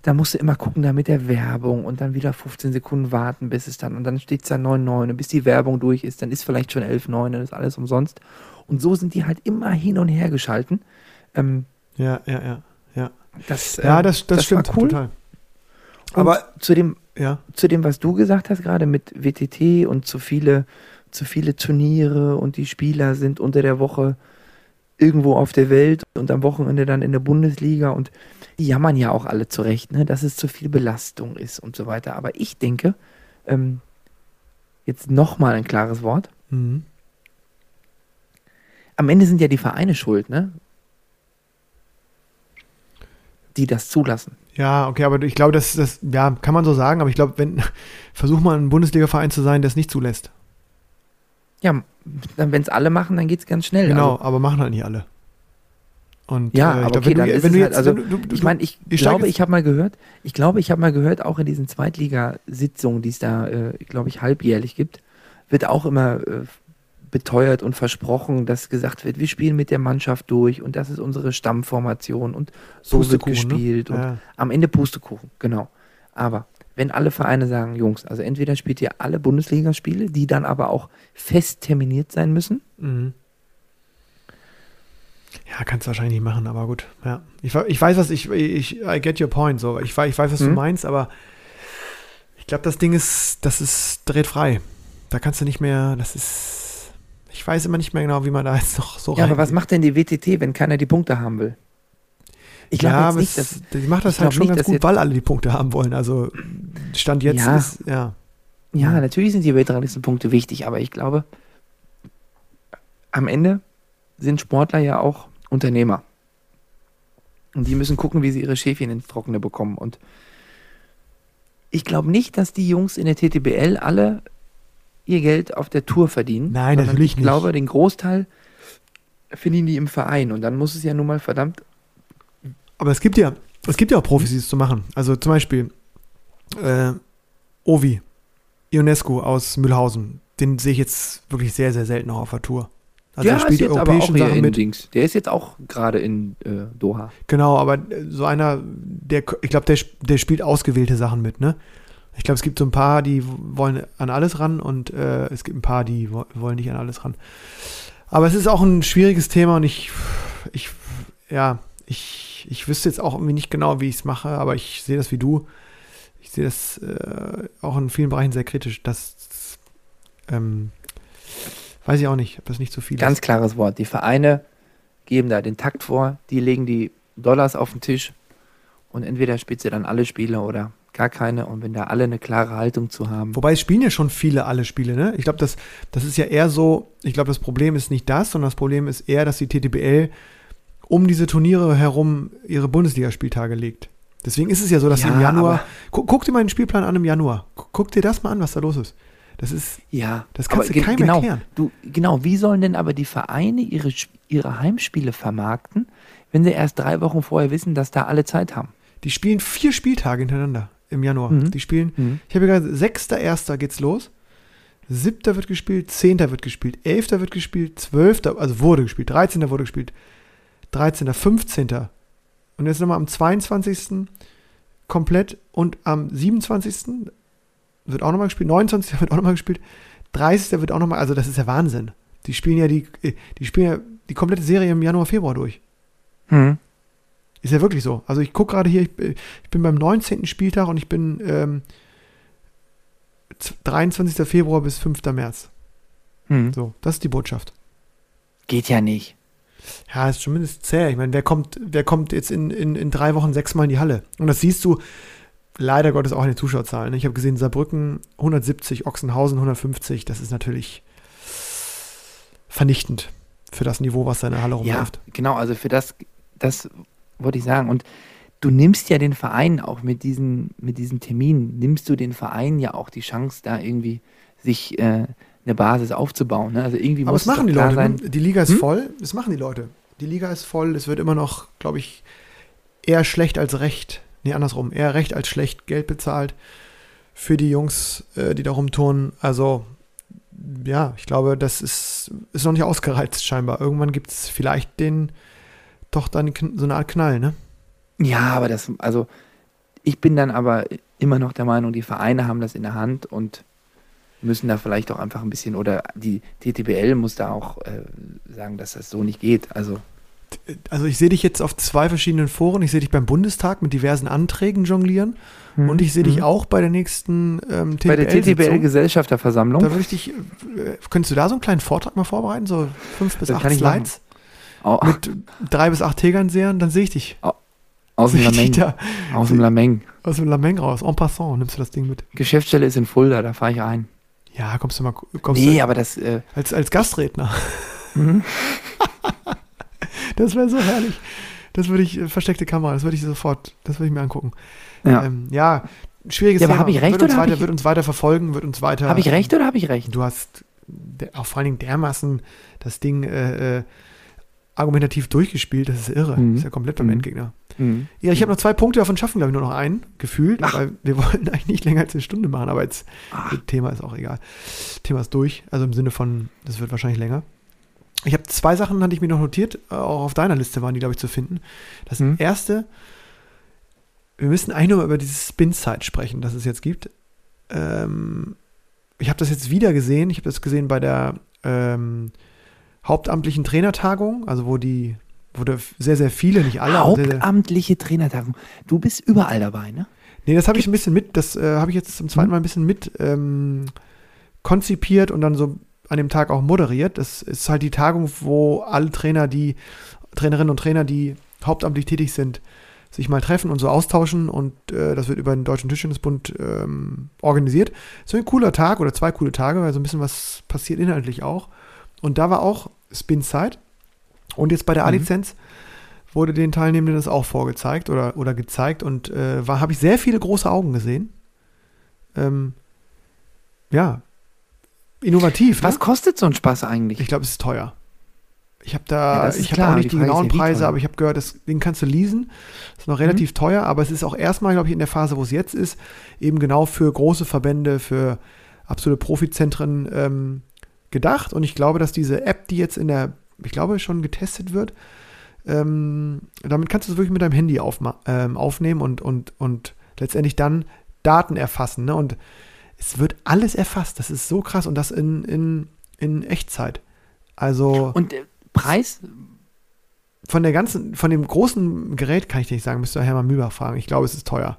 da musst du immer gucken, da mit der Werbung und dann wieder 15 Sekunden warten, bis es dann, und dann steht es da 9,9 und bis die Werbung durch ist, dann ist vielleicht schon 11,9 und ist alles umsonst. Und so sind die halt immer hin und her geschalten. Ähm, Ja, ja, ja. Ja, das, ja äh, das, das, das stimmt cool. total. Und Aber, zu dem, ja. zu dem, was du gesagt hast, gerade mit WTT und zu viele, zu viele Turniere und die Spieler sind unter der Woche irgendwo auf der Welt und am Wochenende dann in der Bundesliga und die jammern ja auch alle zurecht, ne, dass es zu viel Belastung ist und so weiter. Aber ich denke, ähm, jetzt nochmal ein klares Wort. Mhm. Am Ende sind ja die Vereine schuld, ne? Die das zulassen. Ja, okay, aber ich glaube, das, das, ja, kann man so sagen, aber ich glaube, wenn, [laughs] versuch mal ein Bundesliga-Verein zu sein, der es nicht zulässt. Ja, wenn es alle machen, dann geht es ganz schnell. Genau, Also, aber machen halt nicht alle. Und, Ja, äh, aber glaub, okay, dann wenn du, ist wenn es du halt, jetzt, also, wenn du, du, Ich meine, ich ich glaube, ich habe mal gehört, ich glaube, ich habe mal gehört, auch in diesen Zweitligasitzungen, die es da, äh, glaube ich, halbjährlich gibt, wird auch immer äh, beteuert und versprochen, dass gesagt wird, wir spielen mit der Mannschaft durch und das ist unsere Stammformation und so wird Pustekuchen, ne? gespielt und ja, am Ende Pustekuchen, genau. Aber wenn alle Vereine sagen, Jungs, also entweder spielt ihr alle Bundesligaspiele, die dann aber auch fest terminiert sein müssen, mhm. Ja, kannst du wahrscheinlich nicht machen, aber gut. Ja. Ich, ich weiß, was ich, ich, I get your point. So. Ich, ich weiß, was Mhm. du meinst, aber ich glaube, das Ding ist, das ist dreht frei. Da kannst du nicht mehr, das ist, ich weiß immer nicht mehr genau, wie man da jetzt noch so Ja, aber rein- was macht denn die WTT, wenn keiner die Punkte haben will? Ich glaube ja, nicht, dass, die macht das halt schon nicht, ganz gut, weil alle die Punkte haben wollen. Also Stand jetzt Ja. ist, ja. ja, natürlich sind die Weltranglistenpunkte wichtig, aber ich glaube, am Ende sind Sportler ja auch Unternehmer. Und die müssen gucken, wie sie ihre Schäfchen ins Trockene bekommen. Und ich glaube nicht, dass die Jungs in der TTBL alle ihr Geld auf der Tour verdienen. Nein, natürlich Ich nicht. glaube, den Großteil verdienen die im Verein. Und dann muss es ja nun mal verdammt. Aber es gibt ja, es gibt ja auch Profis, die es zu machen. Also zum Beispiel äh, Ovi, Ionescu aus Mühlhausen. Den sehe ich jetzt wirklich sehr, sehr selten noch auf der Tour. Also er spielt die jetzt aber auch Sachen in mit. Dings. Der ist jetzt auch gerade in äh, Doha. Genau, aber so einer, der, ich glaube, der, der spielt ausgewählte Sachen mit, ne? Ich glaube, es gibt so ein paar, die wollen an alles ran und äh, es gibt ein paar, die wo- wollen nicht an alles ran. Aber es ist auch ein schwieriges Thema und ich, ich, ja, ich, ich wüsste jetzt auch irgendwie nicht genau, wie ich es mache, aber ich sehe das wie du. Ich sehe das äh, auch in vielen Bereichen sehr kritisch. Das, ähm, weiß ich auch nicht, ob das nicht so viel Ganz ist. klares Wort. Die Vereine geben da den Takt vor, die legen die Dollars auf den Tisch und entweder spielt sie dann alle Spiele oder gar keine. Und wenn da alle eine klare Haltung zu haben. Wobei es spielen ja schon viele alle Spiele, ne? Ich glaube, das, das ist ja eher so, ich glaube, das Problem ist nicht das, sondern das Problem ist eher, dass die TTBL um diese Turniere herum ihre Bundesligaspieltage legt. Deswegen ist es ja so, dass sie im Ja, Januar. Guck, guck dir mal den Spielplan an im Januar. Guck, dir das mal an, was da los ist. Das ist, Ja, das kannst du keinem genau, erklären. Du, genau, wie sollen denn aber die Vereine ihre, ihre Heimspiele vermarkten, wenn sie erst drei Wochen vorher wissen, dass da alle Zeit haben? Die spielen vier Spieltage hintereinander im Januar. Mhm. Die spielen, Mhm. ich habe gesagt, 6.1. geht's los. 7. wird gespielt, 10. wird gespielt, 11. wird gespielt, 12. also wurde gespielt, 13. wurde gespielt, 13., 15. Und jetzt nochmal am 22. komplett und am 27. wird auch nochmal gespielt, 29. wird auch nochmal gespielt, 30. wird auch nochmal, also das ist ja Wahnsinn. Die spielen ja die, äh, die spielen ja die komplette Serie im Januar, Februar durch. Hm. Ist ja wirklich so. Also ich gucke gerade hier, ich, bin- ich bin beim 19. Spieltag und ich bin ähm, z- 23. Februar bis 5. März. Hm. So, das ist die Botschaft. Geht ja nicht. Ja, ist zumindest zäh. Ich meine, wer kommt, wer kommt jetzt in, in, in drei Wochen sechsmal in die Halle? Und das siehst du leider Gottes auch in den Zuschauerzahlen. ne? Ich habe gesehen, Saarbrücken 170, Ochsenhausen 150. Das ist natürlich vernichtend für das Niveau, was da in der Halle Ja, rumläuft. genau, also für das, das wollte ich sagen. Und du nimmst ja den Verein auch mit diesen, mit diesen Terminen, nimmst du den Verein ja auch die Chance, da irgendwie sich äh, eine Basis aufzubauen. Ne? Also irgendwie Aber muss es machen die Leute. sein. Die Liga ist Hm? voll. Das machen die Leute. Die Liga ist voll. Es wird immer noch, glaube ich, eher schlecht als recht. Nee, andersrum. Eher recht als schlecht Geld bezahlt für die Jungs, äh, die da rumturnen. Also, ja, ich glaube, das ist, ist noch nicht ausgereizt scheinbar. Irgendwann gibt es vielleicht den, doch dann so eine Art Knall, ne? Ja, aber das, also ich bin dann aber immer noch der Meinung, die Vereine haben das in der Hand und müssen da vielleicht auch einfach ein bisschen, oder die TTBL muss da auch äh, sagen, dass das so nicht geht. Also Also ich sehe dich jetzt auf zwei verschiedenen Foren. Ich sehe dich beim Bundestag mit diversen Anträgen jonglieren. Und ich sehe dich Mhm. auch bei der nächsten ähm, bei der. TTBL-Gesellschafterversammlung. Da würde ich dich, äh, könntest du da so einen kleinen Vortrag mal vorbereiten? So fünf bis Das acht kann ich Slides Au- mit drei bis acht Tegernsehern, dann sehe ich dich. aus dem Lameng. da Aus dem Lameng. aus dem Lameng raus. En passant nimmst du das Ding mit. Geschäftsstelle ist in Fulda, da fahre ich ein. Ja, kommst du mal kommst Nee, du aber das, äh, als, als Gastredner. mhm. [laughs] Das wäre so herrlich. Das würde ich, äh, versteckte Kamera, das würde ich sofort, das würde ich mir angucken. ja. Ähm, ja schwieriges Ja, aber Thema. hab ich recht wird uns oder weiter, ich- Wird uns weiter verfolgen, wird uns weiter. habe ich recht oder habe ich recht? Du hast auch vor allen Dingen dermaßen das Ding äh, äh, argumentativ durchgespielt, das ist irre. Mhm. Das ist ja komplett beim Mhm. Endgegner. Mhm. Ja, ich habe noch zwei Punkte, davon schaffen, glaube ich, nur noch einen, gefühlt. Ach. Weil wir [laughs] wollten eigentlich nicht länger als eine Stunde machen, aber jetzt, Ach. das Thema ist auch egal. Thema ist durch, also im Sinne von, das wird wahrscheinlich länger. Ich habe zwei Sachen, hatte ich mir noch notiert, auch auf deiner Liste waren die, glaube ich, zu finden. Das Mhm. erste, wir müssen eigentlich nur mal über dieses Spin-Site sprechen, das es jetzt gibt. Ähm, ich habe das jetzt wieder gesehen, ich habe das gesehen bei der ähm, hauptamtlichen Trainertagung, also wo die wurde sehr, sehr viele, nicht alle. aber sehr, sehr, Hauptamtliche Trainertagung. Du bist überall dabei, ne? Nee, das habe ich ein bisschen mit, das äh, habe ich jetzt zum zweiten Mhm. Mal ein bisschen mit ähm, konzipiert und dann so an dem Tag auch moderiert. Das ist halt die Tagung, wo alle Trainer, die, Trainerinnen und Trainer, die hauptamtlich tätig sind, sich mal treffen und so austauschen und äh, das wird über den Deutschen Tischtennisbund ähm, organisiert. So ein cooler Tag oder zwei coole Tage, weil so ein bisschen was passiert inhaltlich auch. Und da war auch Spin Side und jetzt bei der Mhm. A-Lizenz wurde den Teilnehmenden das auch vorgezeigt oder, oder gezeigt und äh, habe ich sehr viele große Augen gesehen. Ähm, ja, innovativ. Was ne? kostet so ein Spaß eigentlich? Ich glaube, es ist teuer. Ich habe Ja, da, ist ich habe auch nicht die die genauen ja, Preise, teuer. aber ich habe gehört, das Ding kannst du leasen. Ist noch Mhm. relativ teuer, aber es ist auch erstmal, glaube ich, in der Phase, wo es jetzt ist, eben genau für große Verbände, für absolute Profizentren ähm, gedacht. Und ich glaube, dass diese App, die jetzt in der, ich glaube, schon getestet wird, ähm, damit kannst du es wirklich mit deinem Handy aufma ähm, aufnehmen und, und, und letztendlich dann Daten erfassen. Ne? Und es wird alles erfasst. Das ist so krass und das in, in, in Echtzeit. Also Und äh, Preis? von der ganzen, von dem großen Gerät kann ich dir nicht sagen, müsste Hermann Mühlbach fragen. Ich glaube, es ist teuer.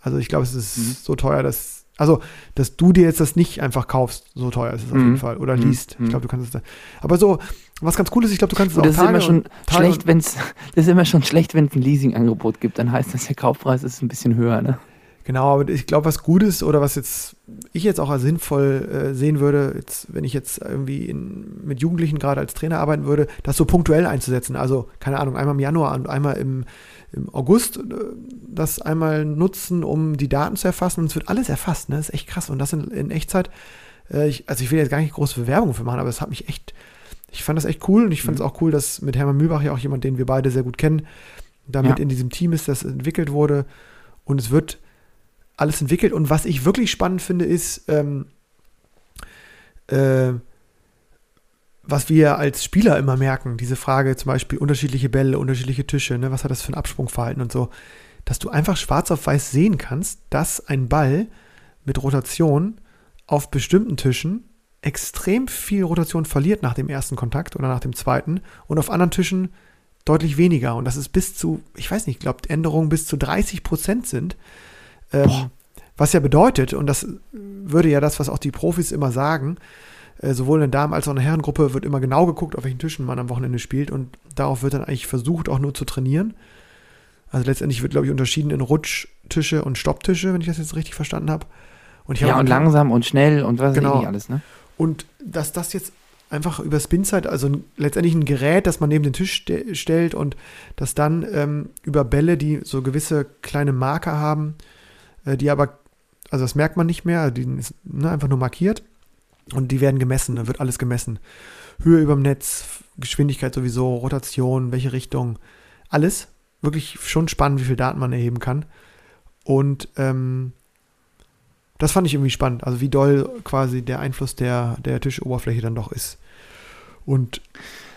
Also ich glaube, es ist Mhm. so teuer, dass, also, dass du dir jetzt das nicht einfach kaufst, so teuer ist es auf Mhm. jeden Fall. Oder Mhm. liest. Ich Mhm. glaube, du kannst es da. Aber so, was ganz cool ist, ich glaube, du kannst es Und auch das ist immer Tage schon Tage schlecht, wenn es [laughs] das ist immer schon schlecht, wenn es ein Leasingangebot gibt. Dann heißt das, der Kaufpreis ist ein bisschen höher, ne? Genau, aber ich glaube, was gut ist oder was jetzt ich jetzt auch als sinnvoll äh, sehen würde, jetzt, wenn ich jetzt irgendwie in, mit Jugendlichen gerade als Trainer arbeiten würde, das so punktuell einzusetzen. Also, keine Ahnung, einmal im Januar und einmal im, im August äh, das einmal nutzen, um die Daten zu erfassen. Und es wird alles erfasst, ne? Das ist echt krass. Und das in, in Echtzeit. Äh, ich, also ich will jetzt gar nicht große Bewerbung für machen, aber es hat mich echt, ich fand das echt cool und ich fand es auch cool, dass mit Hermann Mühlbach ja auch jemand, den wir beide sehr gut kennen, damit Ja. in diesem Team ist, das entwickelt wurde. Und es wird alles entwickelt. Und was ich wirklich spannend finde, ist, ähm, äh, was wir als Spieler immer merken, diese Frage zum Beispiel unterschiedliche Bälle, unterschiedliche Tische, ne, was hat das für ein Absprungverhalten und so, dass du einfach schwarz auf weiß sehen kannst, dass ein Ball mit Rotation auf bestimmten Tischen extrem viel Rotation verliert nach dem ersten Kontakt oder nach dem zweiten und auf anderen Tischen deutlich weniger. Und das ist bis zu, ich weiß nicht, ich glaube, Änderungen bis zu 30 Prozent sind. Ähm, was ja bedeutet, und das würde ja das, was auch die Profis immer sagen, sowohl in der Damen- als auch in der Herrengruppe wird immer genau geguckt, auf welchen Tischen man am Wochenende spielt und darauf wird dann eigentlich versucht, auch nur zu trainieren. Also letztendlich wird, glaube ich, unterschieden in Rutschtische und Stopptische, wenn ich das jetzt richtig verstanden habe. Und Ja, und langsam und schnell und was Genau. weiß ich nicht alles, ne? und dass das jetzt einfach über Spinzeit, also letztendlich ein Gerät, das man neben den Tisch ste stellt und das dann ähm, über Bälle, die so gewisse kleine Marker haben, äh, die aber, also das merkt man nicht mehr, die ist ne, einfach nur markiert und die werden gemessen, da wird alles gemessen. Höhe über dem Netz, Geschwindigkeit sowieso, Rotation, welche Richtung, alles. Wirklich schon spannend, wie viel Daten man erheben kann. Und ähm, das fand ich irgendwie spannend. Also wie doll quasi der Einfluss der, der Tischoberfläche dann doch ist. Und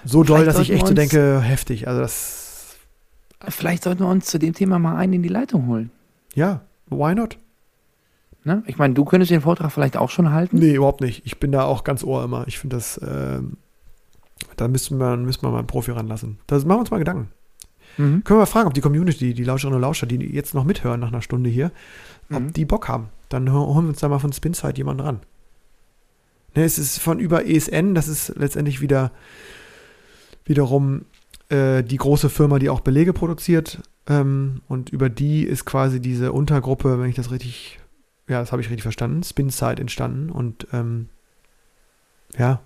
so doll, Vielleicht dass ich echt so denke, heftig. Also das, Vielleicht sollten wir uns zu dem Thema mal einen in die Leitung holen. ja, why not? Ne? Ich meine, du könntest den Vortrag vielleicht auch schon halten. Nee, überhaupt nicht. Ich bin da auch ganz ohr immer. Ich finde das, ähm, da müssen wir, müssen wir mal einen Profi ranlassen. Da machen wir uns mal Gedanken. Mhm. Können wir mal fragen, ob die Community, die Lauscherinnen und Lauscher, die jetzt noch mithören nach einer Stunde hier, ob Mhm. die Bock haben. Dann hol- holen wir uns da mal von Spinside jemanden ran. Ne, es ist von über ESN, das ist letztendlich wieder wiederum äh, die große Firma, die auch Belege produziert. Ähm, und über die ist quasi diese Untergruppe, wenn ich das richtig, ja, das habe ich richtig verstanden, Spinside entstanden. Und ähm, ja,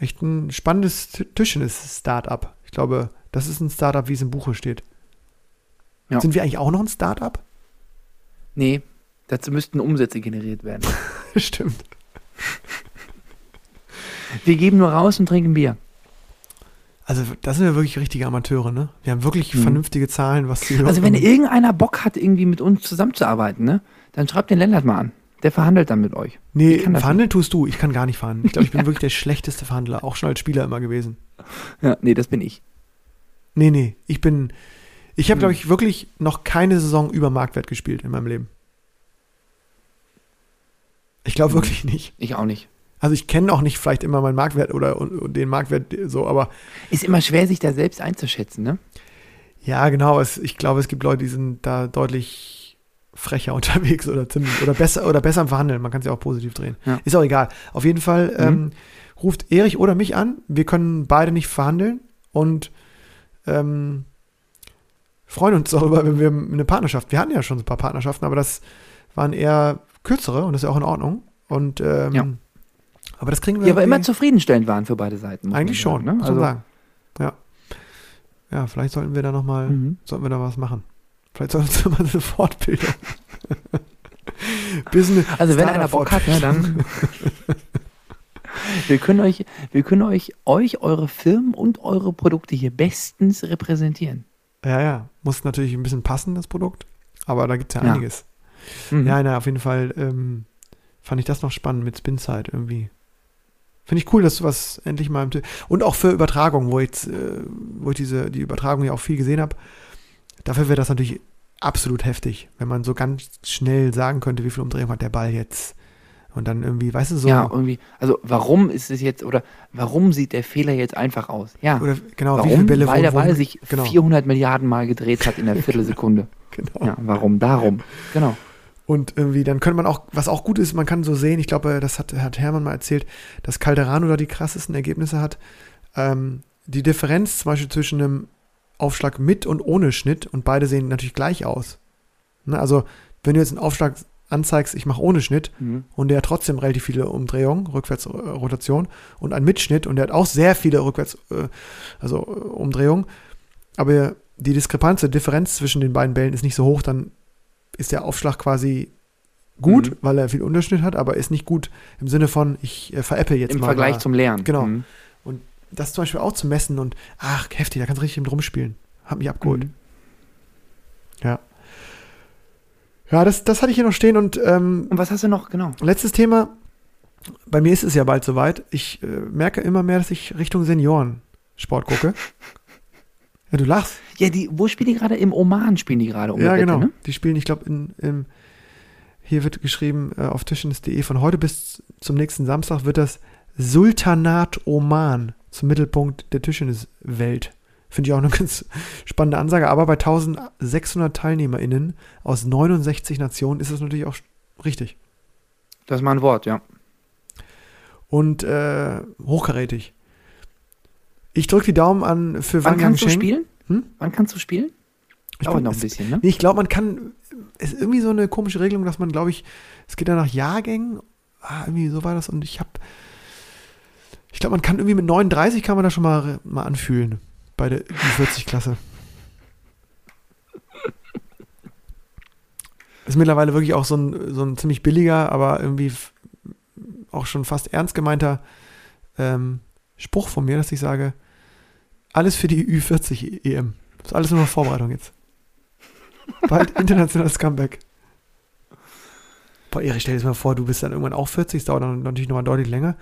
echt ein spannendes T- Tischtennis-Startup. Ich glaube, das ist ein Startup, wie es im Buche steht. Ja. Sind wir eigentlich auch noch ein Startup? Nee, dazu müssten Umsätze generiert werden. [laughs] Stimmt. Wir geben nur raus und trinken Bier. Also, da sind wir wirklich richtige Amateure, ne? Wir haben wirklich Mhm. vernünftige Zahlen, was die Also wenn irgendeiner Bock hat, irgendwie mit uns zusammenzuarbeiten, ne, dann schreibt den Lennart mal an. Der verhandelt dann mit euch. Nee, verhandeln tust du. Ich kann gar nicht verhandeln. Ich glaube, ich bin [laughs] wirklich der schlechteste Verhandler, auch schon als Spieler immer gewesen. Ja, nee, das bin ich. Nee, nee, ich bin. Ich habe, Hm. glaube ich, wirklich noch keine Saison über Marktwert gespielt in meinem Leben. Ich glaube Hm. wirklich nicht. Ich auch nicht. Also ich kenne auch nicht vielleicht immer meinen Marktwert oder und, und den Marktwert so, aber Ist immer schwer, sich da selbst einzuschätzen, ne? ja, genau. Es, ich glaube, es gibt Leute, die sind da deutlich frecher [laughs] unterwegs oder ziemlich oder besser oder besser im Verhandeln. Man kann es ja auch positiv drehen. Ja. Ist auch egal. Auf jeden Fall Mhm. ähm, ruft Erich oder mich an. Wir können beide nicht verhandeln und ähm, freuen uns darüber, wenn wir eine Partnerschaft. Wir hatten ja schon ein paar Partnerschaften, aber das waren eher kürzere und das ist ja auch in Ordnung. Und ähm, Ja. aber das kriegen wir Die aber immer zufriedenstellend waren für beide Seiten. eigentlich schon, sagen, ne? muss man Also, sagen. Ja. Ja, vielleicht sollten wir da nochmal, Mhm. sollten wir da was machen. Vielleicht sollten wir mal eine Fortbildung. Business, also wenn einer Bock hat, ne, dann. wir können euch, wir können euch, euch, eure Firmen und eure Produkte hier bestens repräsentieren. Ja, ja. Muss natürlich ein bisschen passen, das Produkt. Aber da gibt es ja, Ja. einiges. Mhm. Ja, na, auf jeden Fall ähm, fand ich das noch spannend mit Spinside irgendwie. Finde ich cool, dass du was endlich mal im T- und auch für Übertragung, wo ich, äh, wo ich diese die Übertragung ja auch viel gesehen habe. Dafür wäre das natürlich absolut heftig, wenn man so ganz schnell sagen könnte, wie viel Umdrehung hat der Ball jetzt. Und dann irgendwie, weißt du, so. Ja, irgendwie, also warum ist es jetzt, oder warum sieht der Fehler jetzt einfach aus? Ja, oder genau, wie viele warum? Bälle Weil der Ball sich genau, 400 Milliarden Mal gedreht hat in der [laughs] Viertelsekunde. genau. Ja, warum? Darum. Genau. Und irgendwie, dann könnte man auch, was auch gut ist, man kann so sehen, ich glaube, das hat, hat Hermann mal erzählt, dass Calderano da die krassesten Ergebnisse hat. Ähm, die Differenz zum Beispiel zwischen einem Aufschlag mit und ohne Schnitt und beide sehen natürlich gleich aus. Ne? Also, wenn du jetzt einen Aufschlag anzeigst, ich mache ohne Schnitt Mhm. und der hat trotzdem relativ viele Umdrehungen, Rückwärtsrotation und einen Mitschnitt und der hat auch sehr viele Rückwärts, äh, also äh, Umdrehungen. Aber die Diskrepanz, die Differenz zwischen den beiden Bällen ist nicht so hoch, dann ist der Aufschlag quasi gut, Mhm. weil er viel Unterschnitt hat, aber ist nicht gut im Sinne von, ich äh, veräpple jetzt Im mal. Vergleich mal. zum Lernen. Genau. Mhm. Das zum Beispiel auch zu messen und, ach, heftig, da kannst du richtig mit rumspielen. Hat mich abgeholt. Mhm. Ja, das, das hatte ich hier noch stehen und ähm, Und was hast du noch? Genau. Letztes Thema. Bei mir ist es ja bald soweit. Ich äh, merke immer mehr, dass ich Richtung Senioren-Sport gucke. [laughs] ja, du lachst. Ja, die, wo spielen die gerade? Im Oman spielen die gerade um ja, Wette, genau. ne? Die spielen, ich glaube, in, im, hier wird geschrieben äh, auf tischtennis.de, von heute bis zum nächsten Samstag wird das Sultanat Oman zum Mittelpunkt der Tischtenniswelt. Finde ich auch eine [laughs] ganz spannende Ansage. Aber bei 1600 TeilnehmerInnen aus 69 Nationen ist das natürlich auch richtig. Das ist mal ein Wort, ja. und äh, hochkarätig. Ich drücke die Daumen an für Wann Wang kannst du Yangcheng. spielen? Hm? Wann kannst du spielen? Ich, Dauert noch ein bisschen, ne? Nee, ich glaube, man kann, es ist irgendwie so eine komische Regelung, dass man, glaube ich, es geht ja nach Jahrgängen. Ah, irgendwie so war das und ich habe, ich glaube, man kann irgendwie mit 39 kann man da schon mal, mal anfühlen bei der 40-Klasse. Ist mittlerweile wirklich auch so ein, so ein ziemlich billiger, aber irgendwie auch schon fast ernst gemeinter ähm, Spruch von mir, dass ich sage, alles für die Ü40 EM. Ist alles nur noch Vorbereitung jetzt. Bald internationales Comeback. Boah, Erich, stell dir das mal vor, du bist dann irgendwann auch 40, es dauert dann natürlich nochmal deutlich länger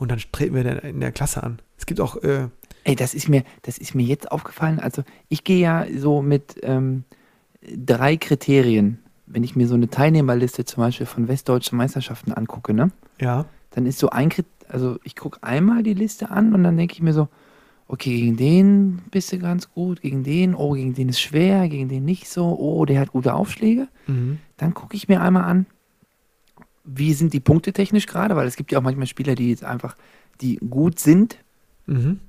und dann treten wir dann in der Klasse an. Es gibt auch, äh, Ey, das ist mir, das ist mir jetzt aufgefallen. Also ich gehe ja so mit ähm, drei Kriterien. Wenn ich mir so eine Teilnehmerliste zum Beispiel von westdeutschen Meisterschaften angucke, ne? ja, Dann ist so ein Krit also ich gucke einmal die Liste an und dann denke ich mir so, okay, gegen den bist du ganz gut, gegen den, oh, gegen den ist schwer, gegen den nicht so, oh, der hat gute Aufschläge. mhm. Dann gucke ich mir einmal an, wie sind die Punkte technisch gerade, weil es gibt ja auch manchmal Spieler, die jetzt einfach, die gut sind, Mhm.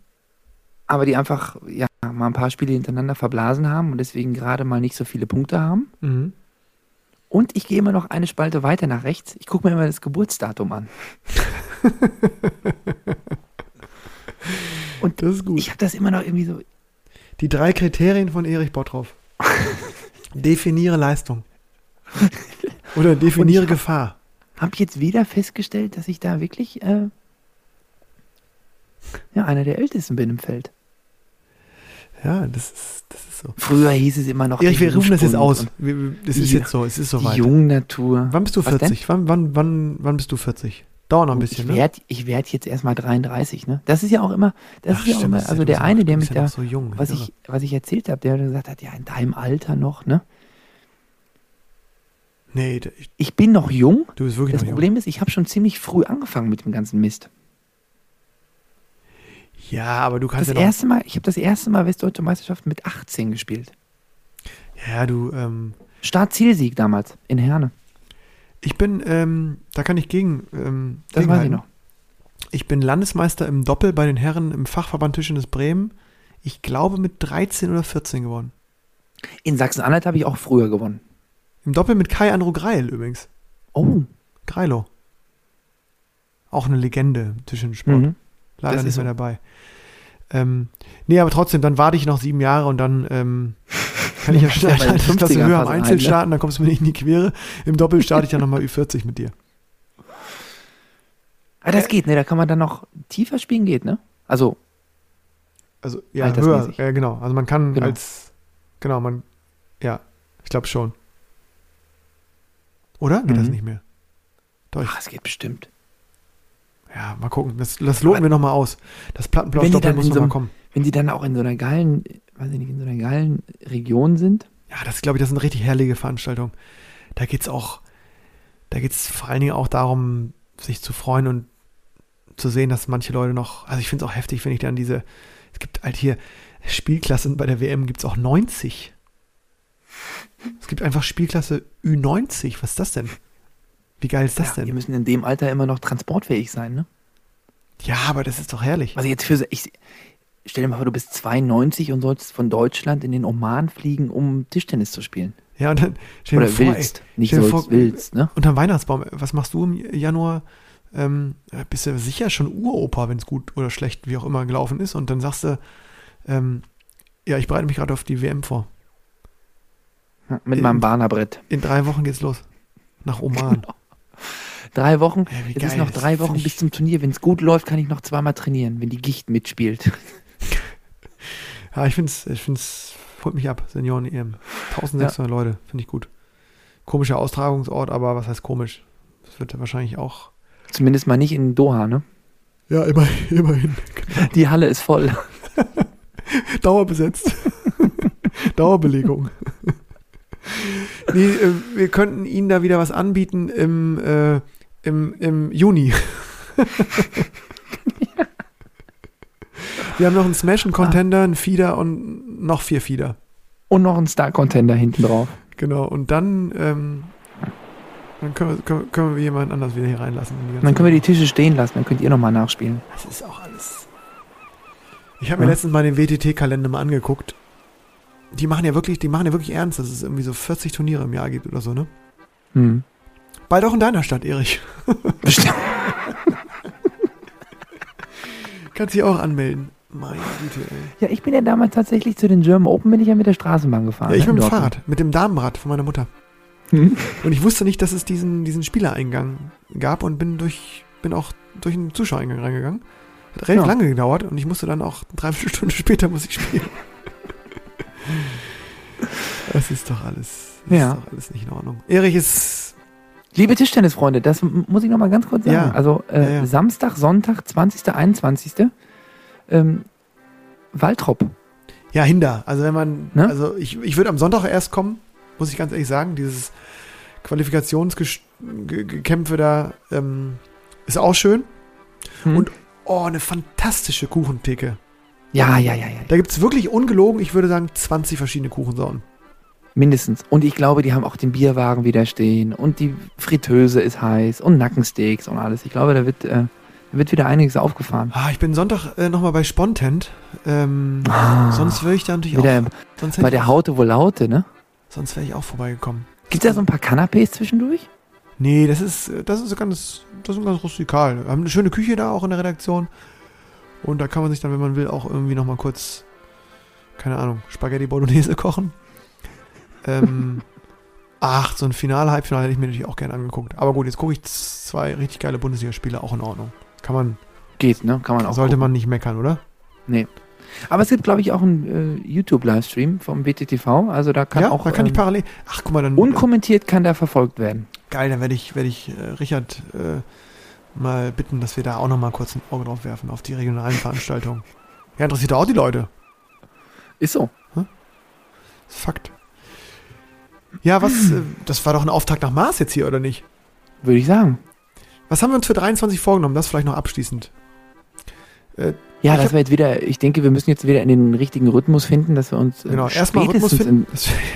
aber die einfach ja mal ein paar Spiele hintereinander verblasen haben und deswegen gerade mal nicht so viele Punkte haben. Mhm. Und ich gehe immer noch eine Spalte weiter nach rechts. Ich gucke mir immer das Geburtsdatum an. [laughs] und Das ist gut. ich habe das immer noch irgendwie so. Die drei Kriterien von Erich Bottroff. [laughs] definiere Leistung. Oder definiere Gefahr. Habe jetzt wieder festgestellt, dass ich da wirklich äh, ja, einer der Ältesten bin im Feld. Ja, das ist, das ist so. Früher hieß es immer noch. Die wir rufen das jetzt aus. Das ist Die- jetzt so, es ist Die soweit. Jungnatur. Wann bist du Was denn? 40? Wann, wann, wann, wann bist du 40? Dauert noch ein bisschen, ich ne? werde ich werd jetzt erstmal 33, ne? Das ist ja auch immer, das Ach, ist ja auch stimmt, immer, ist ja- also der eine, der mich ja da, so jung. was irre. ich, was ich erzählt habe, der gesagt hat, ja, in deinem Alter noch, ne? Nee, ich- Ich bin noch jung. du bist wirklich Das noch jung. Problem ist, ich habe schon ziemlich früh angefangen mit dem ganzen Mist. Ja, aber du kannst Das ja noch. erste Mal, ich habe das erste Mal Westdeutsche Meisterschaft mit 18 gespielt. Ja, du, ähm, Start-Zielsieg damals in Herne. ich bin, ähm, da kann ich gegen. Ähm, Das weiß ich gegenhalten. noch. Ich bin Landesmeister im Doppel bei den Herren im Fachverband Tischtennis Bremen. Ich glaube mit 13 oder 14 geworden. In Sachsen-Anhalt habe ich auch früher gewonnen. Im Doppel mit Kai Andro Greil übrigens. Oh. Greilo. Auch eine Legende im Tischtennissport. Mhm. Leider das nicht ist mehr dabei. Ähm, nee, aber trotzdem, dann warte ich noch sieben Jahre und dann ähm, kann ich ja [laughs] Ja, schnell Klasse 50ern höher am Einzel rein, ne? starten, dann kommst du mir nicht in die Quere. Im Doppel starte ich dann nochmal Ü40 mit dir. Ah, das geht, ne? Da kann man dann noch tiefer spielen, geht, ne? Also, Also ja, höher, ja genau. Also man kann Genau. als, genau, man, ja, ich glaube schon. Oder? Geht das Mhm. nicht mehr? Doch, ach, es geht bestimmt. ja, mal gucken. Das, das loten Aber- wir nochmal aus. Das die dann muss so kommen. Wenn sie dann auch in so einer geilen, weiß ich nicht, in so einer geilen Region sind. Ja, das glaube ich, das sind richtig herrliche Veranstaltungen. Da geht's auch, da geht's vor allen Dingen auch darum, sich zu freuen und zu sehen, dass manche Leute noch, also ich finde es auch heftig, wenn ich dann diese, es gibt halt hier Spielklassen bei der WM gibt's auch 90. Es gibt einfach Spielklasse Ü90. Was ist das denn? Wie geil ist das ja, Die denn? müssen in dem Alter immer noch transportfähig sein, ne? Ja, aber das ist doch herrlich. Also jetzt für, ich stell dir mal vor, du bist 92 und sollst von Deutschland in den Oman fliegen, um Tischtennis zu spielen. Ja, und dann stell dir Oder vor, ey, willst. Nicht stell dir sollst, vor, willst, ne? unterm Weihnachtsbaum, was machst du im Januar? Ähm, äh, bist du sicher schon Uropa, wenn es gut oder schlecht, wie auch immer, gelaufen ist. Und dann sagst du, ähm, ja, ich bereite mich gerade auf die WM vor. Ja, Mit in- meinem Bahnerbrett. In drei Wochen geht's los. Nach Oman. Drei Wochen. Ja, Es ist noch drei Wochen bis zum Turnier. Wenn es gut läuft, kann ich noch zweimal trainieren, wenn die Gicht mitspielt. [laughs] Ja, ich find's, ich find's, holt mich ab, Senioren-EM. 1600 Leute, finde ich gut. Komischer Austragungsort, aber was heißt komisch? Das wird ja wahrscheinlich auch. Zumindest mal nicht in Doha, ne? Ja, immer, [laughs] immerhin. [laughs] Die Halle ist voll. Dauerbesetzt. Dauerbelegung. [laughs] nee, äh, wir könnten Ihnen da wieder was anbieten im, äh, im, im Juni. [laughs] wir haben noch einen Smash, einen Contender, einen Feeder und noch vier Feeder. Und noch ein Star-Contender hinten drauf. Genau, und dann, ähm, dann können, wir, können, können wir jemanden anders wieder hier reinlassen. dann können wir die. Tische stehen lassen, dann könnt ihr nochmal nachspielen. Das ist auch alles. Ich habe mir Ja. letztens mal den WTT-Kalender mal angeguckt. Die machen ja wirklich, die machen ja wirklich ernst, dass es irgendwie so 40 Turniere im Jahr gibt oder so, ne? Hm. Bald auch in deiner Stadt, Erich. Bestimmt. [laughs] Kannst dich auch anmelden. Meine Güte, ey. Ja, ich bin ja damals tatsächlich zu den German Open, bin ich ja mit der Straßenbahn gefahren. Ja, ich ne, mit dem. Fahrrad, mit dem Damenrad von meiner Mutter. Hm. Und ich wusste nicht, dass es diesen, diesen Spielereingang gab und bin durch, bin auch durch einen Zuschauereingang reingegangen. Hat relativ Ja. lange gedauert und ich musste dann auch drei vier Stunden [laughs] später muss ich spielen. Das ist doch alles, das Ja. ist doch alles nicht in Ordnung. Erich ist, Liebe Tischtennisfreunde, das muss ich noch mal ganz kurz sagen. Ja. Also äh, Ja, ja. Samstag, Sonntag, 20., 21. Ähm, Waltrop. ja, Hinder. Also wenn man, Ne? also ich, ich würde am Sonntag erst kommen, muss ich ganz ehrlich sagen. Dieses Qualifikationsgekämpfe da ähm, ist auch schön. Hm? Und- Oh, eine fantastische Kuchentheke. Ja, ja, ja, ja. Da gibt es wirklich ungelogen, ich würde sagen, 20 verschiedene Kuchensorten. Mindestens. Und ich glaube, die haben auch den Bierwagen wieder stehen und die Fritteuse ist heiß und Nackensteaks und alles. Ich glaube, da wird, äh, da wird wieder einiges aufgefahren. Ah, ich bin Sonntag äh, nochmal bei Spontent. Ähm, Ah, sonst wäre ich da natürlich wieder auch. Sonst bei der Haute wohl Laute, ne? sonst wäre ich auch vorbeigekommen. Gibt es da so ein paar Canapés zwischendurch? Nee, das ist, äh, das ist ganz, das ist ganz rustikal. Wir haben eine schöne Küche da auch in der Redaktion. Und da kann man sich dann, wenn man will, auch irgendwie nochmal kurz, keine Ahnung, Spaghetti Bolognese [laughs] kochen. Ähm, [laughs] ach, so ein Finale, Halbfinale hätte ich mir natürlich auch gerne angeguckt. Aber gut, jetzt gucke ich zwei richtig geile Bundesligaspiele, auch in Ordnung. Kann man, Geht, ne? Kann man auch. sollte gucken. man nicht meckern, oder? Aber es gibt, glaube ich, auch einen äh, YouTube-Livestream vom BTTV. Also da kann ja, auch da kann ich ähm, parallel. Ach, guck mal, dann. unkommentiert kann der verfolgt werden. Geil, dann werde ich, werde ich äh, Richard äh, mal bitten, dass wir da auch noch mal kurz ein Auge drauf werfen, auf die regionalen Veranstaltungen. Ja, interessiert auch die Leute. Ist so. Ist Fakt. Ja, was, äh, das war doch ein Auftrag nach Mars jetzt hier, oder nicht? Würde ich sagen. Was haben wir uns für 23 vorgenommen? Das vielleicht noch abschließend. Äh, Ja, dass wir jetzt wieder, ich denke, wir müssen jetzt wieder in den richtigen Rhythmus finden, dass wir uns äh, genau, erstmal Rhythmus spätestens, finden. in,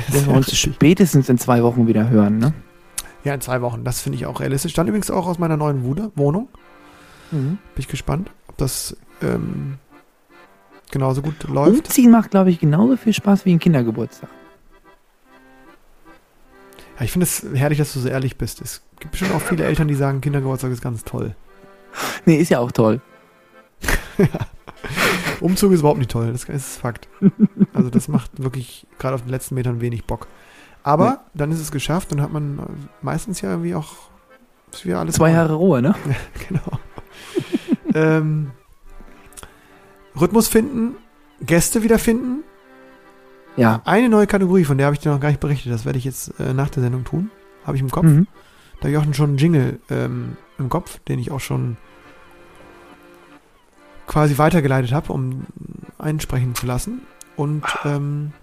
Das, dass wir uns spätestens in zwei Wochen wieder hören, ne? Ja, in zwei Wochen. Das finde ich auch realistisch. Dann übrigens auch aus meiner neuen Wude, Wohnung. Mhm. Bin ich gespannt, ob das ähm, genauso gut läuft. Umziehen macht, glaube ich, genauso viel Spaß wie ein Kindergeburtstag. Ja, ich finde es herrlich, dass du so ehrlich bist. Es gibt bestimmt auch viele Eltern, die sagen, Kindergeburtstag ist ganz toll. [laughs] Nee, ist ja auch toll. [laughs] Umzug ist überhaupt nicht toll, das ist Fakt. Also das macht wirklich gerade auf den letzten Metern wenig Bock. Aber Nee. dann ist es geschafft und hat man äh, meistens ja irgendwie auch wieder alles Zwei. Jahre Ruhe, ne? [laughs] Genau. [laughs] ähm, Rhythmus finden, Gäste wiederfinden. Ja. Eine neue Kategorie, von der habe ich dir noch gar nicht berichtet. Das werde ich jetzt äh, nach der Sendung tun. Habe ich im Kopf. Mhm. Da habe ich auch schon einen Jingle ähm, im Kopf, den ich auch schon quasi weitergeleitet habe, um einsprechen zu lassen. Und ähm,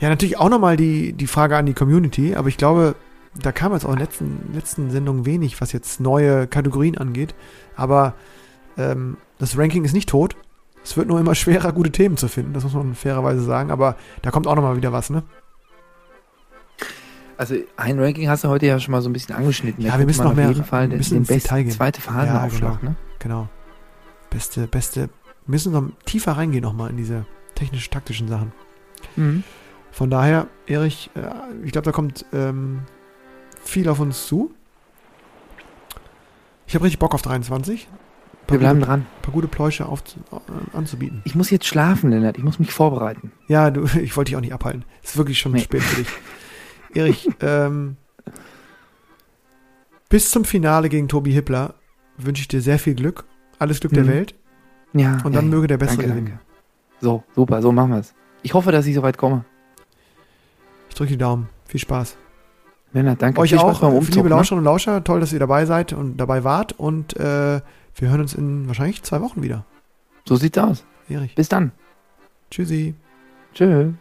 ja, natürlich auch nochmal die, die Frage an die Community, aber ich glaube, da kam jetzt auch in den letzten, letzten Sendungen wenig, was jetzt neue Kategorien angeht. Aber ähm, das Ranking ist nicht tot. Es wird nur immer [laughs] schwerer, gute Themen zu finden, das muss man fairerweise sagen. Aber da kommt auch nochmal wieder was, ne? Also ein Ranking hast du heute ja schon mal so ein bisschen angeschnitten. Ja, wir müssen noch auf mehr- jeden Fall den, den ins Detail besten gehen. zweite Phasenaufschlag, ne? Genau. Beste, beste. Wir müssen noch tiefer reingehen nochmal in diese technisch-taktischen Sachen. Mhm. Von daher, Erich, äh, ich glaube, da kommt ähm, viel auf uns zu. Ich habe richtig Bock auf 23. Wir bleiben gute, dran. paar gute Pläusche auf, äh, anzubieten. Ich muss jetzt schlafen, Lennart. Ich muss mich vorbereiten. Ja, du, [laughs] ich wollte dich auch nicht abhalten. Es ist wirklich schon Nee. spät für dich. Erich, [laughs] ähm, bis zum Finale gegen Tobi Hippler wünsche ich dir sehr viel Glück. Alles Glück der Mhm. Welt. Ja. Und dann ja. möge der Bessere danke, gewinnen. danke. So, super, so machen wir es. Ich hoffe, dass ich soweit komme. Ich drücke die Daumen. Viel Spaß. Lennart, danke. Euch auch, liebe Umzug, ne? Lauscherinnen und Lauscher. Toll, dass ihr dabei seid und dabei wart. Und äh, wir hören uns in wahrscheinlich zwei Wochen wieder. So sieht's aus. Erich. Bis dann. Tschüssi. Tschüss.